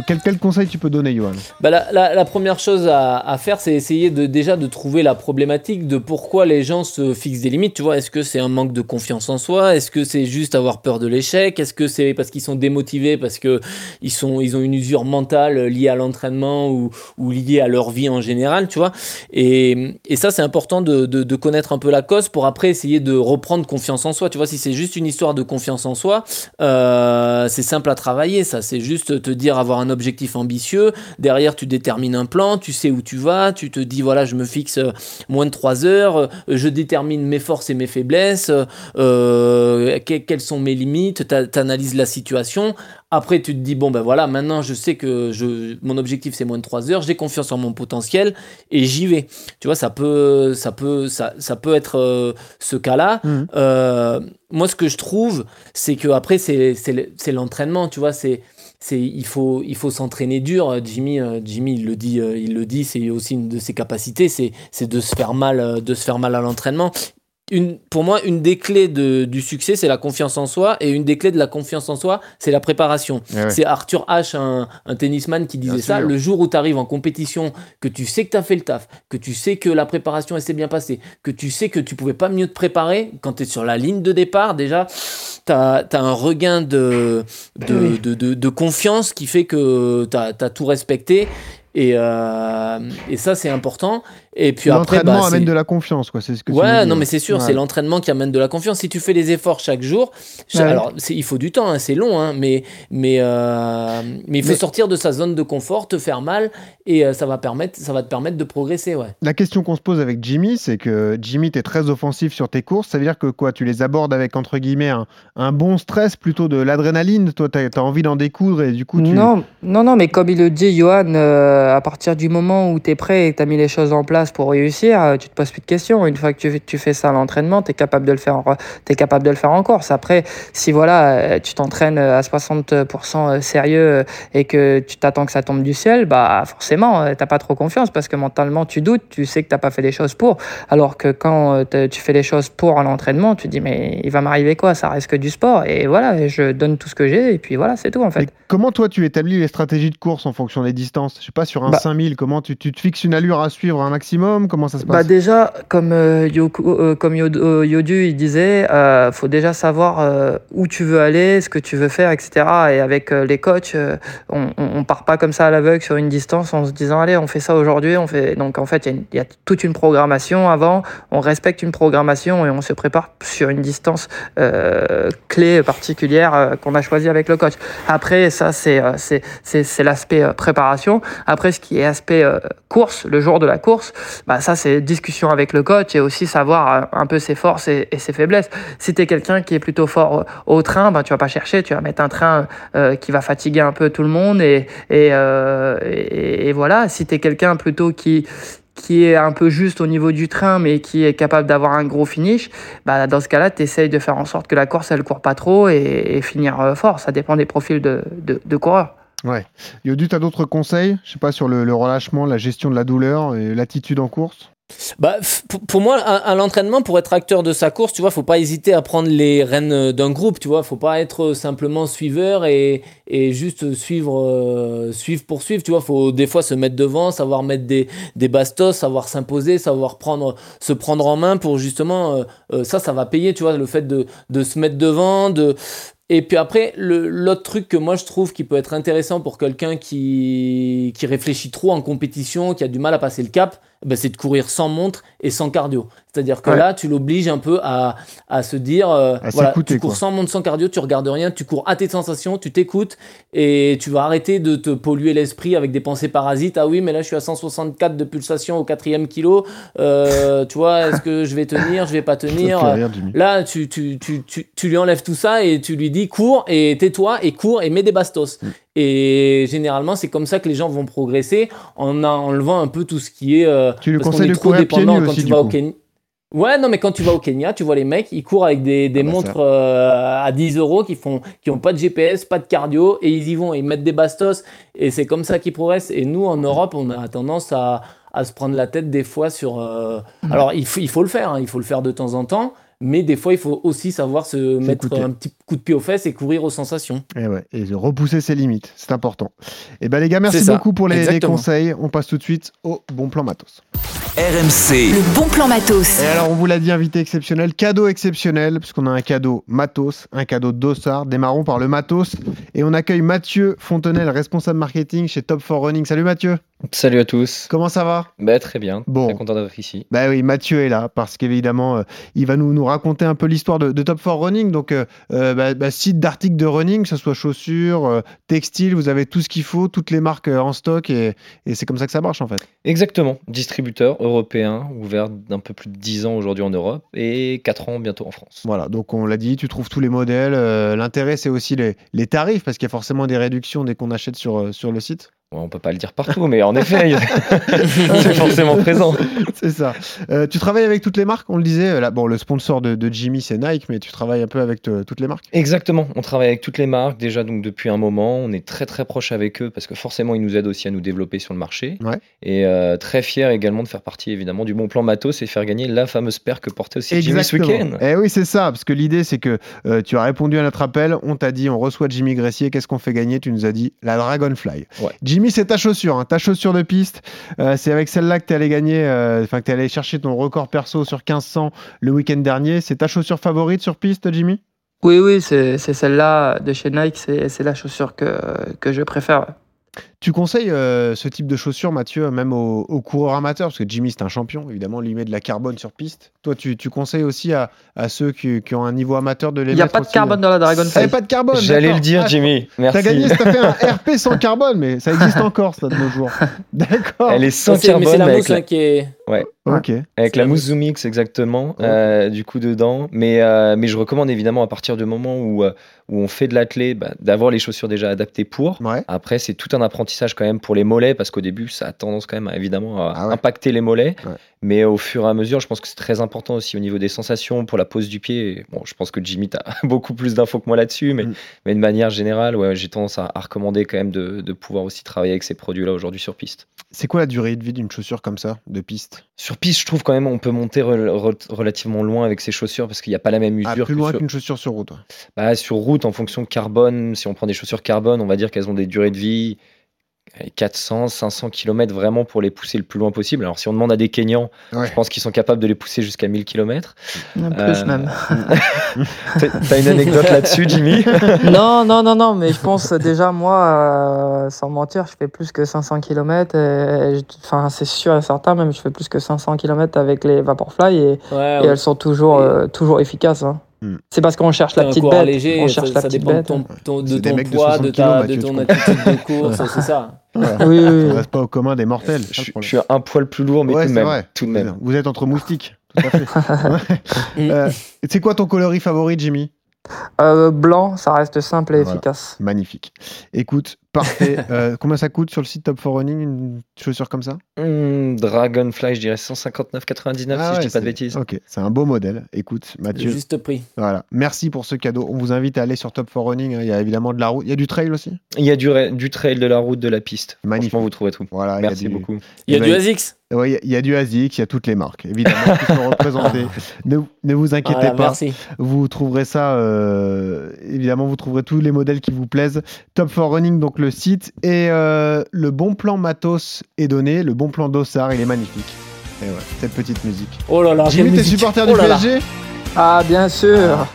Speaker 3: Quel, quel conseil tu peux donner, Johan?
Speaker 4: Bah, la, première chose à, faire, c'est essayer de déjà de trouver la problématique de pourquoi les gens se fixent des limites. Tu vois, est-ce que c'est un manque de confiance en soi? Est-ce que c'est juste avoir peur de l'échec? Est-ce que c'est parce qu'ils sont démotivés, parce que ils ont une usure mentale liée à l'entraînement ou, liée à leur vie en général, tu vois? Et, ça, c'est important de, connaître un peu la cause pour après essayer de reprendre confiance en soi. Tu vois, si c'est juste une histoire de confiance en soi, euh, c'est simple à travailler. Ça, c'est juste te dire avoir un objectif ambitieux. Derrière, tu détermines un plan, tu sais où tu vas, tu te dis voilà, je me fixe moins de 3 heures, je détermine mes forces et mes faiblesses, euh, quelles sont mes limites, tu analyses la situation. Après, tu te dis, bon, ben voilà, maintenant je sais que je, mon objectif c'est moins de 3 heures, j'ai confiance en mon potentiel et j'y vais. Tu vois, ça peut, ça peut, ça, ça peut être euh, ce cas-là. Mmh. Euh, moi, ce que je trouve, c'est que après, c'est l'entraînement, tu vois, c'est c'est il faut il faut s'entraîner dur Jimmy Jimmy il le dit il le dit c'est aussi une de ses capacités c'est c'est de se faire mal de se faire mal à l'entraînement une, pour moi, une des clés de, du succès, c'est la confiance en soi. Et une des clés de la confiance en soi, c'est la préparation.
Speaker 3: Ouais.
Speaker 4: C'est Arthur H, un, un tennisman, qui disait
Speaker 3: Bien
Speaker 4: ça.
Speaker 3: sûr.
Speaker 4: Le jour où tu arrives en compétition, que tu sais que tu as fait le taf, que tu sais que la préparation s'est bien passée, que tu sais que tu pouvais pas mieux te préparer, quand tu es sur la ligne de départ, déjà, tu as, un regain de, de,
Speaker 11: Oui.
Speaker 4: de, de- de confiance qui fait que tu as, tout respecté. Et, euh, et ça, c'est important. Et puis après,
Speaker 3: L'entraînement
Speaker 4: bah,
Speaker 3: amène de la confiance, quoi. C'est ce que tu
Speaker 4: Ouais,
Speaker 3: dire.
Speaker 4: non, mais c'est sûr,
Speaker 3: Ouais.
Speaker 4: c'est l'entraînement qui amène de la confiance. Si tu fais les efforts chaque jour,
Speaker 11: Ouais.
Speaker 4: alors c'est- il faut du temps, hein, c'est long, hein, mais, mais, euh, mais il faut
Speaker 3: Mais-
Speaker 4: sortir de sa zone de confort, te faire mal, et euh, ça, va permettre, ça va te permettre de progresser, ouais.
Speaker 3: La question qu'on se pose avec Jimmy, c'est que Jimmy, tu es très offensif sur tes courses. Ça veut dire que quoi Tu les abordes avec, entre guillemets, un, un bon stress, plutôt de l'adrénaline. Toi, tu as, envie d'en découdre et du coup, tu.
Speaker 11: Non, non, non, mais comme il le dit, Johan, euh, à partir du moment où tu es prêt et que tu as mis les choses en place pour réussir, euh, tu te poses plus de questions. Une fois que tu, tu fais ça à l'entraînement, tu es capable de le faire en, t'es capable de le faire en course. Après, si voilà, euh, tu t'entraînes à 60% sérieux euh, et que tu t'attends que ça tombe du ciel, bah forcément, euh, t'as pas trop confiance parce que mentalement, tu doutes, tu sais que t'as pas fait les choses pour. Alors que quand euh, tu fais les choses pour à l'entraînement, tu te dis, mais il va m'arriver quoi? Ça reste que du sport. Et voilà, je donne tout ce que j'ai et puis voilà, c'est tout en fait.
Speaker 3: Et comment toi, tu établis les stratégies de course en fonction des distances? Je sais pas, sur un
Speaker 11: Bah-
Speaker 3: 5000, comment tu, tu te fixes une allure à suivre un maximum Comment ça se
Speaker 11: Bah
Speaker 3: passe
Speaker 11: déjà, comme, euh, euh, comme euh, Yodu il disait, euh, faut déjà savoir où tu veux aller, ce que tu veux faire, etc. Et avec les coachs, on, on, on part pas comme ça à l'aveugle sur une distance en se disant allez, on fait ça aujourd'hui. On fait donc en fait il y il y, a toute une programmation avant. On respecte une programmation et on se prépare sur une distance clé particulière qu'on a choisie avec le coach. Après ça c'est l'aspect préparation. Après ce qui est aspect course, le jour de la course, bah ça c'est discussion avec le coach et aussi savoir euh, un peu ses forces et, ses faiblesses. Si tu es quelqu'un qui est plutôt fort au train, bah, tu vas pas chercher, tu vas mettre un train euh, qui va fatiguer un peu tout le monde et, et, euh, et voilà. Si tu es quelqu'un plutôt qui qui est un peu juste au niveau du train mais qui est capable d'avoir un gros finish, bah dans ce cas-là, tu essayes de faire en sorte que la course elle court pas trop et, et finir euh, fort. Ça dépend des profils de, de, de coureurs.
Speaker 3: Ouais. Yodu, tu as d'autres conseils Je sais pas, sur le, relâchement, la gestion de la douleur l'attitude en course?
Speaker 4: Bah, pour, moi, à, l'entraînement, pour être acteur de sa course, tu vois, faut pas hésiter à prendre les rênes d'un groupe, tu vois, faut pas être simplement suiveur et, juste suivre, euh, suivre pour suivre, tu vois, faut des fois se mettre devant, savoir mettre des, bastos, savoir s'imposer, savoir prendre, se prendre en main pour justement, euh, euh, ça, ça va payer, tu vois, le fait de se mettre devant, de, et puis après, l'autre truc que moi je trouve qui peut être intéressant pour quelqu'un qui, qui réfléchit trop en compétition, qui a du mal à passer le cap, ben, c'est de courir sans montre et sans cardio. C'est-à-dire que
Speaker 3: Ouais.
Speaker 4: là, tu l'obliges un peu à, à se dire, euh,
Speaker 3: À
Speaker 4: voilà,
Speaker 3: s'écouter,
Speaker 4: tu cours
Speaker 3: quoi.
Speaker 4: sans montre, sans cardio, tu regardes rien, tu cours à tes sensations, tu t'écoutes et tu vas arrêter de te polluer l'esprit avec des pensées parasites. Ah oui, mais là, je suis à 164 de pulsation au quatrième kilo. Euh, tu vois, est-ce que je vais tenir, je vais pas tenir?
Speaker 3: rire.
Speaker 4: Là, tu, tu, tu, tu, tu lui enlèves tout ça et tu lui dis cours et tais-toi et cours et mets des bastos.
Speaker 3: Mm.
Speaker 4: Et généralement, c'est comme ça que les gens vont progresser en enlevant un peu tout ce qui est. euh,
Speaker 3: Tu lui conseilles de courir pieds nus
Speaker 4: quand
Speaker 3: aussi,
Speaker 4: tu
Speaker 3: du coup.
Speaker 4: Kenya. Ouais, non, mais quand tu vas au Kenya, tu vois les mecs, ils courent avec des, des
Speaker 3: Ah bah
Speaker 4: montres euh, à 10 euros qui font, qui ont pas de GPS, pas de cardio, et ils y vont, ils mettent des bastos, et c'est comme ça qu'ils progressent. Et nous, en Europe, on a tendance à, à se prendre la tête des fois sur. euh,
Speaker 3: Mm.
Speaker 4: Alors, il faut, il faut le faire, hein, il faut le faire de temps en temps, Mais des fois, il faut aussi savoir se mettre un petit coup de pied aux fesses et courir aux sensations.
Speaker 3: Et, ouais, et repousser ses limites, c'est important. Et ben les gars, merci beaucoup pour les, conseils. On passe tout de suite au bon plan matos.
Speaker 9: RMC,
Speaker 2: Le bon plan matos.
Speaker 3: Et alors, on vous l'a dit, invité exceptionnel, cadeau exceptionnel, puisqu'on a un cadeau matos, un cadeau dossard. Démarrons par le matos. Et on accueille Mathieu Fontenelle, responsable marketing chez Top 4 Running. Salut Mathieu,
Speaker 12: Salut à tous.
Speaker 3: comment ça va?
Speaker 12: Bah, très bien.
Speaker 3: Bon.
Speaker 12: Très content d'être ici.
Speaker 3: Bah oui, Mathieu est là parce qu'évidemment, euh, il va nous, nous raconter un peu l'histoire de, de Top 4 Running. Donc, euh, euh, bah, bah, site d'articles de running, que ce soit chaussures, euh, textiles, vous avez tout ce qu'il faut, toutes les marques en stock et, et c'est comme ça que ça marche en fait.
Speaker 12: Exactement. Distributeur européen, ouvert d'un peu plus de 10 ans aujourd'hui en Europe et 4 ans bientôt en France.
Speaker 3: Voilà, donc on l'a dit, tu trouves tous les modèles. L'intérêt, c'est aussi les, les tarifs parce qu'il y a forcément des réductions dès qu'on achète sur, sur le site.
Speaker 12: On peut pas le dire partout, mais en effet, c'est forcément présent.
Speaker 3: c'est ça. Euh, tu travailles avec toutes les marques, on le disait. euh, Là, bon, le sponsor de, de Jimmy, c'est Nike, mais tu travailles un peu avec euh, toutes les marques?
Speaker 12: Exactement. On travaille avec toutes les marques déjà donc depuis un moment. On est très très proche avec eux parce que forcément ils nous aident aussi à nous développer sur le marché.
Speaker 3: Ouais.
Speaker 12: Et euh, très fier également de faire partie évidemment du bon plan matos et faire gagner la fameuse paire que portait aussi Jimmy ce week-end.
Speaker 3: Eh oui, c'est ça, parce que l'idée, c'est que euh, tu as répondu à notre appel, on t'a dit, on reçoit Jimmy Gressier, qu'est-ce qu'on fait gagner? Tu nous as dit la Dragonfly.
Speaker 12: Ouais.
Speaker 3: Jimmy, c'est ta chaussure, hein, ta chaussure de piste. Euh, c'est avec celle-là que tu es allé gagner, euh, enfin, que tu allé chercher ton record perso sur 1500 le week-end dernier. C'est ta chaussure favorite sur piste, Jimmy?
Speaker 11: Oui, oui, c'est celle-là de chez Nike, c'est la chaussure que, que je préfère.
Speaker 3: Tu conseilles euh, ce type de chaussures, Mathieu, même aux, aux coureurs amateurs, parce que Jimmy, c'est un champion, évidemment, lui met de la carbone sur piste. Toi, tu, tu conseilles aussi à, à ceux qui, qui ont un niveau amateur de les
Speaker 11: Il n'y a pas de
Speaker 3: aussi,
Speaker 11: carbone dans la
Speaker 3: Ah,
Speaker 11: Dragonfly.
Speaker 3: il y a pas de carbone.
Speaker 12: J'allais le dire,
Speaker 3: Ah,
Speaker 12: Jimmy. Merci.
Speaker 3: T'as gagné, t'as fait un RP sans carbone, mais ça existe encore, ça, de nos jours. D'accord.
Speaker 12: Elle est sans
Speaker 4: c'est- mais
Speaker 12: carbone
Speaker 4: c'est la mousse
Speaker 12: la-
Speaker 4: hein, qui est.
Speaker 12: Ouais.
Speaker 3: Ok.
Speaker 12: Avec
Speaker 4: C'est
Speaker 12: la
Speaker 4: la
Speaker 12: mousse Zoomix, exactement, euh, du coup dedans. Mais, euh, mais je recommande évidemment à partir du moment où, euh, où on fait de l'athlé, bah, d'avoir les chaussures déjà adaptées pour.
Speaker 3: Ouais.
Speaker 12: Après, c'est tout un apprentissage quand même pour les mollets, parce qu'au début, ça a tendance quand même à, évidemment à
Speaker 3: Ah ouais.
Speaker 12: impacter les mollets.
Speaker 3: Ouais.
Speaker 12: Mais au fur et à mesure, je pense que c'est très important aussi au niveau des sensations pour la pose du pied. Bon, je pense que Jimmy, tu as beaucoup plus d'infos que moi là-dessus, mais,
Speaker 3: Mm.
Speaker 12: mais de manière générale, ouais, j'ai tendance à, à recommander quand même de, de pouvoir aussi travailler avec ces produits-là aujourd'hui sur piste.
Speaker 3: C'est quoi la durée de vie d'une chaussure comme ça, de piste?
Speaker 12: Sur piste, je trouve quand même on peut monter rel- rel- relativement loin avec ces chaussures parce qu'il n'y a pas la même
Speaker 3: ah,
Speaker 12: usure
Speaker 3: Plus
Speaker 12: que
Speaker 3: loin
Speaker 12: sur...
Speaker 3: qu'une chaussure sur route.
Speaker 12: Bah, sur route en fonction de carbone. Si on prend des chaussures carbone, on va dire qu'elles ont des durées de vie 400, 500 km vraiment pour les pousser le plus loin possible. Alors si on demande à des Kenyans,
Speaker 3: Ouais.
Speaker 12: je pense qu'ils sont capables de les pousser jusqu'à 1000 km.
Speaker 11: Plus
Speaker 12: Euh,
Speaker 11: même.
Speaker 12: T'as une anecdote là-dessus, Jimmy?
Speaker 11: Non, non, non, non, mais je pense déjà, moi, euh, sans mentir, je fais plus que 500 km. Et, je- enfin, c'est sûr et certain, même, je fais plus que 500 km avec les Vaporfly et,
Speaker 4: Ouais,
Speaker 11: et
Speaker 4: ouais.
Speaker 11: elles sont toujours, euh, toujours efficaces. hein.
Speaker 3: Hmm.
Speaker 11: C'est parce qu'on cherche la petite bête.
Speaker 4: léger,
Speaker 11: on cherche
Speaker 4: ça
Speaker 11: la petite
Speaker 4: dépend de
Speaker 11: bête.
Speaker 4: ton, ton- de ton
Speaker 3: mecs de
Speaker 4: poids,
Speaker 3: 60
Speaker 4: de,
Speaker 3: kilos,
Speaker 4: ta,
Speaker 3: Mathieu,
Speaker 4: de
Speaker 3: tu
Speaker 4: ton attitude de course, c'est ça.
Speaker 3: Voilà.
Speaker 11: Oui, oui, oui.
Speaker 3: reste pas au commun des mortels.
Speaker 12: je, suis-
Speaker 3: problème.
Speaker 12: je suis un poil plus lourd, mais
Speaker 3: Ouais,
Speaker 12: tout de
Speaker 3: c'est
Speaker 12: même.
Speaker 3: vrai.
Speaker 12: Tout de même.
Speaker 3: Vous êtes entre moustiques. Tout à fait. Ouais. Euh, c'est quoi ton coloris favori, Jimmy?
Speaker 11: Euh, blanc, ça reste simple et
Speaker 3: Voilà.
Speaker 11: efficace.
Speaker 3: Magnifique. Écoute, parfait. Euh, combien ça coûte sur le site Top 4 Running une chaussure comme ça?
Speaker 12: Hmm, Dragonfly, je dirais 159,99
Speaker 3: Ah
Speaker 12: si
Speaker 3: ouais,
Speaker 12: je dis pas de bêtises.
Speaker 3: Ok, c'est un beau modèle. Écoute,
Speaker 4: Le
Speaker 3: Mathieu.
Speaker 4: juste prix.
Speaker 3: Voilà. Merci pour ce cadeau. On vous invite à aller sur Top 4 Running. hein. Il y a évidemment de la route. Il y a du trail aussi?
Speaker 12: Il y a du, ra- du trail, de la route, de la piste.
Speaker 3: Magnifique.
Speaker 12: Vous trouvez tout.
Speaker 3: Voilà. il y a
Speaker 12: Merci
Speaker 3: du-
Speaker 12: beaucoup.
Speaker 4: Il y a
Speaker 3: Eh ben,
Speaker 4: du ASICS.
Speaker 3: Ouais, il y a- il y a du ASICS, il y a toutes les marques, évidemment, qui sont représentées. Ne, ne vous inquiétez
Speaker 4: Voilà,
Speaker 3: pas.
Speaker 4: merci.
Speaker 3: Vous trouverez ça, euh, évidemment, vous trouverez tous les modèles qui vous plaisent. Top 4 Running, donc le site. Et euh, le bon plan matos est donné. Le bon plan d'Ossard, il est magnifique. Et ouais, cette petite musique.
Speaker 4: Oh là là,
Speaker 3: Jimmy, t'es supporter
Speaker 4: oh
Speaker 3: du
Speaker 4: là.
Speaker 3: PSG
Speaker 11: Ah, bien sûr.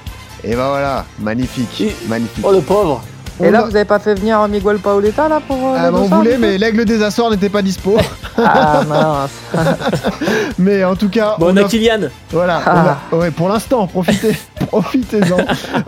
Speaker 3: Et ben voilà, magnifique.
Speaker 4: Et-
Speaker 3: Magnifique.
Speaker 4: Oh le pauvre.
Speaker 11: Et
Speaker 3: On
Speaker 11: là,
Speaker 3: a-
Speaker 11: vous avez pas fait venir Miguel Paoletta là pour. euh,
Speaker 3: Ah, bah, on voulait, mais l'aigle des Açores n'était pas dispo.
Speaker 11: Ah, mince.
Speaker 3: mais en tout cas,
Speaker 4: Bon, on
Speaker 3: on
Speaker 4: a
Speaker 3: offre-
Speaker 4: Kylian.
Speaker 3: Voilà,
Speaker 11: Ah.
Speaker 3: on a- ouais, pour l'instant, profitez, profitez-en.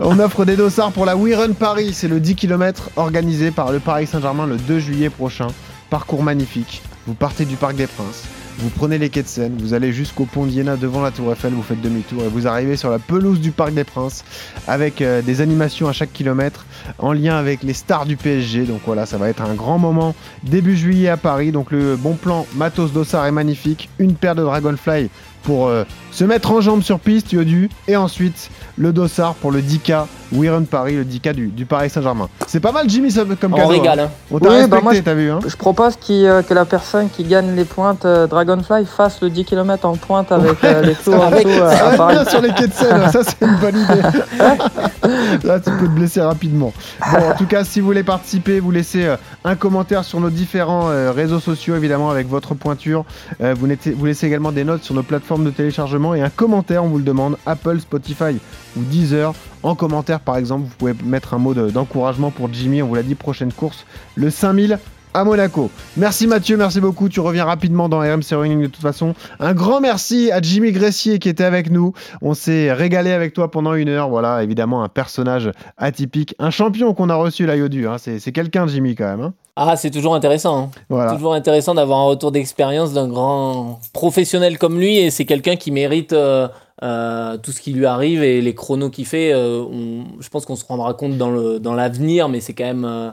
Speaker 3: On offre des dossards pour la We Run Paris, c'est le 10 km organisé par le Paris Saint-Germain le 2 juillet prochain. Parcours magnifique. Vous partez du Parc des Princes, vous prenez les quais de Seine, vous allez jusqu'au pont d'Iéna devant la Tour Eiffel, vous faites demi-tour et vous arrivez sur la pelouse du Parc des Princes avec euh, des animations à chaque kilomètre en lien avec les stars du PSG. Donc voilà, ça va être un grand moment début juillet à Paris. Donc le bon plan Matos Dossard est magnifique. Une paire de Dragonfly pour euh, se mettre en jambe sur piste, Yodu. Et ensuite le Dossard pour le 10K We Paris, le 10K du, du Paris Saint-Germain. C'est pas mal, Jimmy, ça, comme
Speaker 4: On
Speaker 3: cadeau.
Speaker 4: régale,
Speaker 3: hein.
Speaker 4: hein.
Speaker 3: On t'a
Speaker 11: Oui,
Speaker 3: respecté,
Speaker 11: bah
Speaker 3: vu. Hein
Speaker 11: Je propose euh, que la personne qui gagne les pointes euh, Dragonfly fasse le 10 km en pointe avec euh, les clous en dessous
Speaker 3: ça
Speaker 11: à
Speaker 3: va
Speaker 11: Paris.
Speaker 3: bien sur les quais de Seine, ça c'est une bonne idée. Là, tu peux te blesser rapidement. Bon, en tout cas, si vous voulez participer, vous laissez euh, un commentaire sur nos différents euh, réseaux sociaux, évidemment, avec votre pointure. Euh, vous, laissez, vous laissez également des notes sur nos plateformes de téléchargement et un commentaire, on vous le demande, Apple, Spotify ou Deezer. En commentaire, par exemple, vous pouvez mettre un mot de- d'encouragement pour Jimmy. On vous l'a dit, prochaine course, le 5000 à Monaco. Merci Mathieu, merci beaucoup. Tu reviens rapidement dans RMC Running de toute façon. Un grand merci à Jimmy Gressier qui était avec nous. On s'est régalé avec toi pendant une heure. Voilà, évidemment, un personnage atypique, un champion qu'on a reçu là, Yodu. hein. C'est c'est quelqu'un, Jimmy, quand même. hein.
Speaker 4: Ah, c'est toujours intéressant. hein.
Speaker 3: Voilà.
Speaker 4: Toujours intéressant d'avoir un retour d'expérience d'un grand professionnel comme lui. Et c'est quelqu'un qui mérite euh, euh, tout ce qui lui arrive et les chronos qu'il fait. euh, on- je pense qu'on se rendra compte dans l'avenir, mais c'est quand même. euh,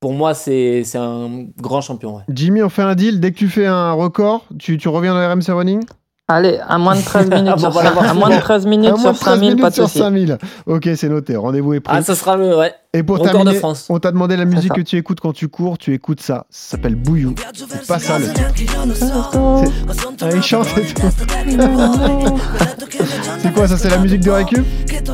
Speaker 4: pour moi, c'est c'est un grand champion. ouais.
Speaker 3: Jimmy, on fait un deal. Dès que tu fais un record, tu, tu reviens dans RMC Running
Speaker 11: Allez, à moins de 13 minutes,
Speaker 4: Ah, bon,
Speaker 11: sur,
Speaker 4: voilà,
Speaker 11: à moins de 13 minutes
Speaker 3: À moins
Speaker 11: sur
Speaker 3: de 13
Speaker 11: 5000, pas de
Speaker 3: sur
Speaker 11: souci.
Speaker 3: 5000. Ok, c'est noté. Rendez-vous est pris.
Speaker 4: Ah, ça sera le. Ouais.
Speaker 3: Et pour
Speaker 4: Record
Speaker 3: terminer,
Speaker 4: de France.
Speaker 3: on t'a demandé la musique que tu écoutes quand tu cours. Tu écoutes ça. Ça s'appelle Bouillou. C'est pas ça le Ah, il chante et tout. c'est quoi ça C'est la musique de récup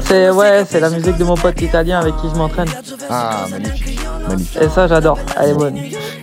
Speaker 11: C'est ouais, c'est la musique de mon pote italien avec qui je m'entraîne.
Speaker 3: Ah, magnifique. Magnifique.
Speaker 11: Et ça, j'adore. Elle est bonne.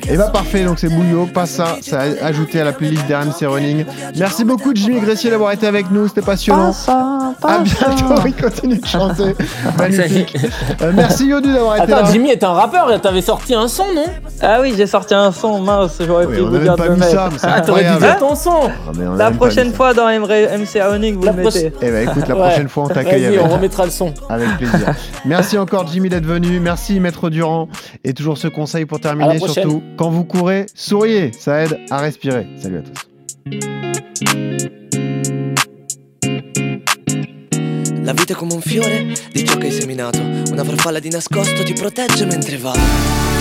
Speaker 3: Et bah parfait, donc c'est Bouillot, pas ça, ça a ajouté à la playlist d'RMC Running. Merci beaucoup Jimmy Gressier d'avoir été avec nous, c'était passionnant. À bientôt, il continue de chanter. Magnifique. Euh, merci Yodu d'avoir été
Speaker 4: Attends,
Speaker 3: là.
Speaker 4: Jimmy est un rappeur. T'avais sorti un son, non?
Speaker 11: Ah oui, j'ai sorti un son, mince, j'aurais
Speaker 3: Oui,
Speaker 11: pu
Speaker 3: on
Speaker 11: vous dire
Speaker 3: pas
Speaker 11: de
Speaker 3: mis ça,
Speaker 11: mettre.
Speaker 3: mais c'est
Speaker 4: Ah, t'aurais dû
Speaker 3: incroyable.
Speaker 4: dire ton son.
Speaker 3: Ah, mais on a
Speaker 11: La
Speaker 3: même pas
Speaker 11: prochaine
Speaker 3: mis ça.
Speaker 11: fois dans MC Running, vous
Speaker 4: La
Speaker 11: le mettez.
Speaker 3: Eh ben écoute, la
Speaker 4: Ouais.
Speaker 3: prochaine fois on t'accueille
Speaker 4: Vas-y,
Speaker 3: avec,
Speaker 4: on remettra le son.
Speaker 3: avec plaisir. Merci encore Jimmy d'être venu, merci Maître Durand. Et toujours ce conseil pour terminer,
Speaker 4: prochaine.
Speaker 3: surtout quand vous courez, souriez, ça aide à respirer. Salut à tous.
Speaker 2: La vita è come un fiore di ciò che hai seminato, una farfalla di nascosto ti protegge mentre va.